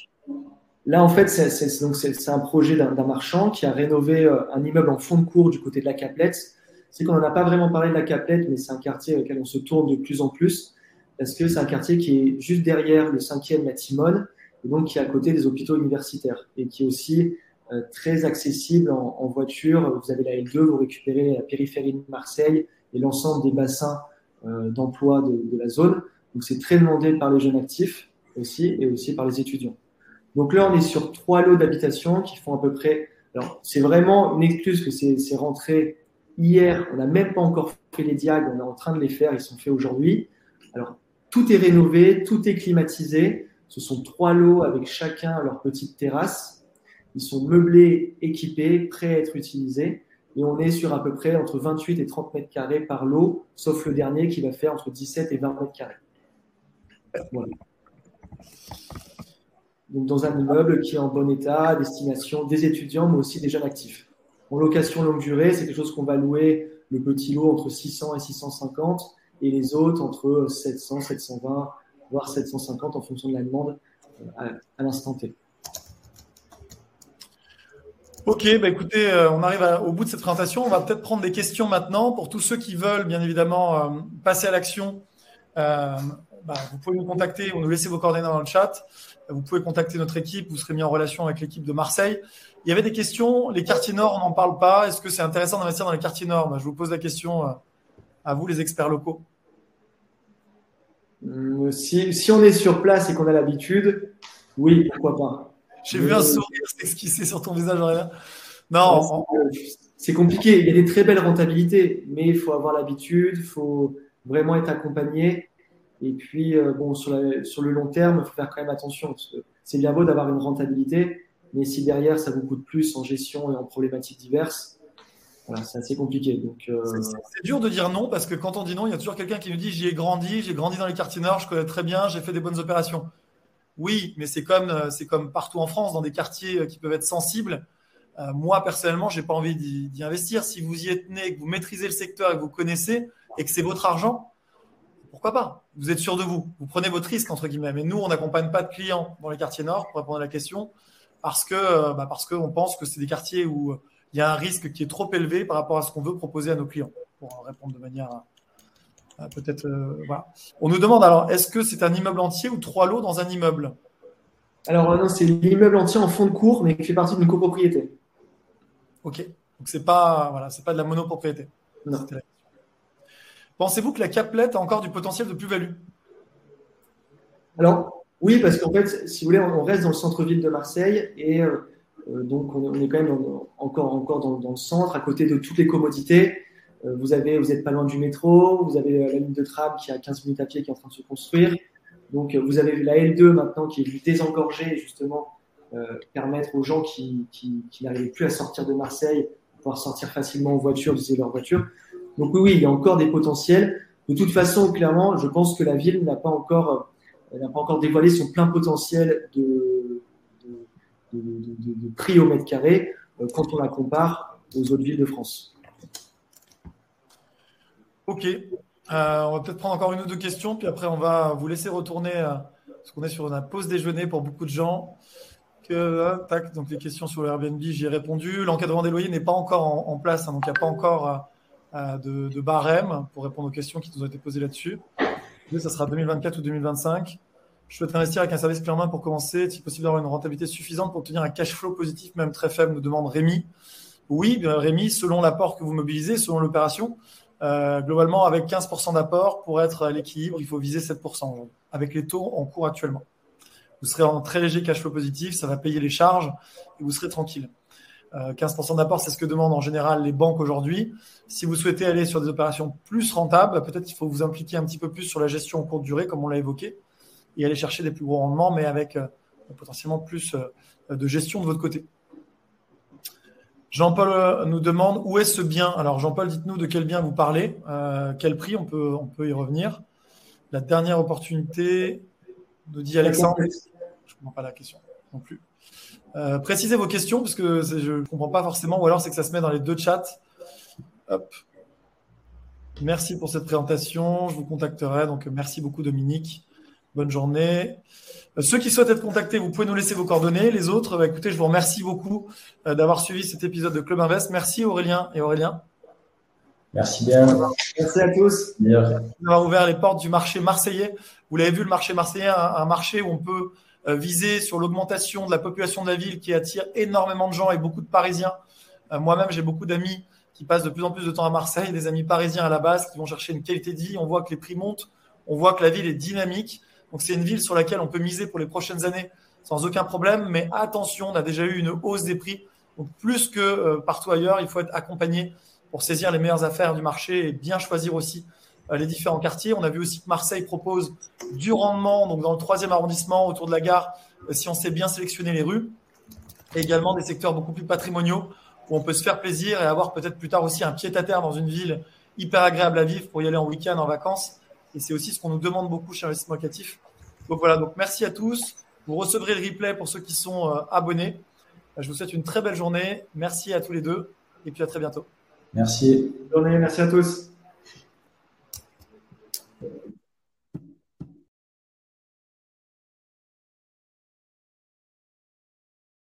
là, en fait, c'est un projet d'un marchand qui a rénové euh, un immeuble en fond de cours du côté de la Caplette. C'est qu'on n'en a pas vraiment parlé de la Caplette, mais c'est un quartier auquel on se tourne de plus en plus, parce que c'est un quartier qui est juste derrière le 5e Matimone, et donc qui est à côté des hôpitaux universitaires, et qui est aussi euh, très accessible en, en, voiture. Vous avez la L2, vous récupérez la périphérie de Marseille et l'ensemble des bassins euh, d'emploi de, la zone. Donc c'est très demandé par les jeunes actifs aussi, et aussi par les étudiants. Donc là, on est sur trois lots d'habitation qui font à peu près. Alors, c'est vraiment une excuse que c'est rentré hier. On n'a même pas encore fait les diags, on est en train de les faire, ils sont faits aujourd'hui. Alors, tout est rénové, tout est climatisé. Ce sont trois lots avec chacun leur petite terrasse. Ils sont meublés, équipés, prêts à être utilisés. Et on est sur à peu près entre 28 et 30 mètres carrés par lot, sauf le dernier qui va faire entre 17 et 20 mètres carrés. Voilà. Donc dans un immeuble qui est en bon état, destination des étudiants, mais aussi des jeunes actifs. En location longue durée, c'est quelque chose qu'on va louer le petit lot entre 600 et 650 et les autres entre 700, 720, voire 750 en fonction de la demande euh, à, à l'instant T. Ok, bah écoutez, euh, on arrive au bout de cette présentation. On va peut-être prendre des questions maintenant pour tous ceux qui veulent, bien évidemment, euh, passer à l'action. Euh, bah, vous pouvez nous contacter ou nous laisser vos coordonnées dans le chat. Vous pouvez contacter notre équipe. Vous serez mis en relation avec l'équipe de Marseille. Il y avait des questions. Les quartiers nord, on n'en parle pas. Est-ce que c'est intéressant d'investir dans les quartiers nord? Bah, Je vous pose la question à vous, les experts locaux. Si on est sur place et qu'on a l'habitude, oui, pourquoi pas. J'ai vu un sourire s'esquisser sur ton visage, Aurélien. Non, c'est compliqué. Il y a des très belles rentabilités, mais il faut avoir l'habitude, il faut vraiment être accompagné. Et puis, euh, bon, sur, la, sur, le long terme, il faut faire quand même attention. C'est bien beau d'avoir une rentabilité, mais si derrière, ça vous coûte plus en gestion et en problématiques diverses, voilà, c'est assez compliqué. Donc, euh... C'est dur de dire non parce que quand on dit non, il y a toujours quelqu'un qui nous dit j'y ai grandi, j'ai grandi dans les quartiers nord, je connais très bien, j'ai fait des bonnes opérations. Oui, mais c'est comme, euh, c'est comme partout en France, dans des quartiers euh, qui peuvent être sensibles. Euh, moi, personnellement, j'ai pas envie d'y investir. Si vous y êtes né, que vous maîtrisez le secteur et que vous connaissez et que c'est votre argent, pourquoi pas? Vous êtes sûr de vous. Vous prenez votre risque, entre guillemets. Mais nous, on n'accompagne pas de clients dans les quartiers nord, pour répondre à la question, parce que bah parce qu'on pense que c'est des quartiers où il y a un risque qui est trop élevé par rapport à ce qu'on veut proposer à nos clients, pour répondre de manière peut-être. Euh, voilà. On nous demande alors, est-ce que c'est un immeuble entier ou trois lots dans un immeuble? Alors non, c'est l'immeuble entier en fond de cours, mais qui fait partie d'une copropriété. Ok. Donc c'est pas voilà, c'est pas de la monopropriété. Non. Pensez-vous que la caplette a encore du potentiel de plus-value? Alors oui, parce qu'en fait, si vous voulez, on reste dans le centre-ville de Marseille et euh, donc on est quand même encore encore dans, dans, le centre, à côté de toutes les commodités. Euh, vous avez, êtes pas loin du métro, vous avez la ligne de tram qui a 15 minutes à pied qui est en train de se construire. Donc, vous avez la L2 maintenant qui est vue désengorger justement euh, permettre aux gens qui, qui, n'arrivaient plus à sortir de Marseille pouvoir sortir facilement en voiture, utiliser leur voiture. Donc oui, oui, il y a encore des potentiels. De toute façon, clairement, je pense que la ville n'a pas encore, euh, n'a pas encore dévoilé son plein potentiel de, prix au mètre carré euh, quand on la compare aux autres villes de France. Ok. Euh, on va peut-être prendre encore une ou deux questions, puis après on va vous laisser retourner, euh, parce qu'on est sur une pause déjeuner pour beaucoup de gens. Euh, tac, donc les questions sur le Airbnb, j'y ai répondu. L'encadrement des loyers n'est pas encore en, place, hein, donc il n'y a pas encore de, de, barème pour répondre aux questions qui nous ont été posées là-dessus. Ça sera 2024 ou 2025. Je souhaite investir avec un service clé en main pour commencer. Est-il possible d'avoir une rentabilité suffisante pour obtenir un cash flow positif, même très faible, nous demande Rémi. Oui, Rémi, selon l'apport que vous mobilisez, selon l'opération, euh, globalement, avec 15% d'apport, pour être à l'équilibre, il faut viser 7% avec les taux en cours actuellement. Vous serez en très léger cash flow positif, ça va payer les charges et vous serez tranquille. 15% euh, d'apport, c'est ce que demandent en général les banques aujourd'hui. Si vous souhaitez aller sur des opérations plus rentables, peut-être qu'il faut vous impliquer un petit peu plus sur la gestion en courte durée, comme on l'a évoqué, et aller chercher des plus gros rendements, mais avec euh, potentiellement plus de gestion de votre côté. Jean-Paul nous demande où est ce bien. Alors Jean-Paul, dites-nous de quel bien vous parlez, quel prix, on peut, on peut y revenir. La dernière opportunité, nous dit Alexandre. Je ne comprends pas la question non plus. Euh, précisez vos questions parce que je ne comprends pas forcément, ou alors c'est que ça se met dans les deux chats. Hop. Merci pour cette présentation. Je vous contacterai. Donc, merci beaucoup, Dominique. Bonne journée. Euh, ceux qui souhaitent être contactés, vous pouvez nous laisser vos coordonnées. Les autres, bah, écoutez, je vous remercie beaucoup euh, d'avoir suivi cet épisode de Club Invest. Merci Aurélien et Aurélien. Merci bien. Merci à tous. D'avoir ouvert les portes du marché marseillais. Vous l'avez vu, le marché marseillais, un marché où on peut euh, viser sur l'augmentation de la population de la ville qui attire énormément de gens et beaucoup de Parisiens. Moi-même, j'ai beaucoup d'amis qui passent de plus en plus de temps à Marseille, des amis parisiens à la base qui vont chercher une qualité de vie. On voit que les prix montent, on voit que la ville est dynamique. Donc c'est une ville sur laquelle on peut miser pour les prochaines années sans aucun problème. Mais attention, on a déjà eu une hausse des prix. Donc plus que euh, partout ailleurs, il faut être accompagné pour saisir les meilleures affaires du marché et bien choisir aussi euh, les différents quartiers. On a vu aussi que Marseille propose du rendement, donc dans le troisième arrondissement, autour de la gare, euh, si on sait bien sélectionner les rues, également des secteurs beaucoup plus patrimoniaux où on peut se faire plaisir et avoir peut-être plus tard aussi un pied-à-terre dans une ville hyper agréable à vivre pour y aller en week-end, en vacances. Et c'est aussi ce qu'on nous demande beaucoup chez Investissement Locatif. Donc voilà, donc merci à tous. Vous recevrez le replay pour ceux qui sont euh, abonnés. Je vous souhaite une très belle journée. Merci à tous les deux et puis à très bientôt. Merci. Bonne journée, merci à tous.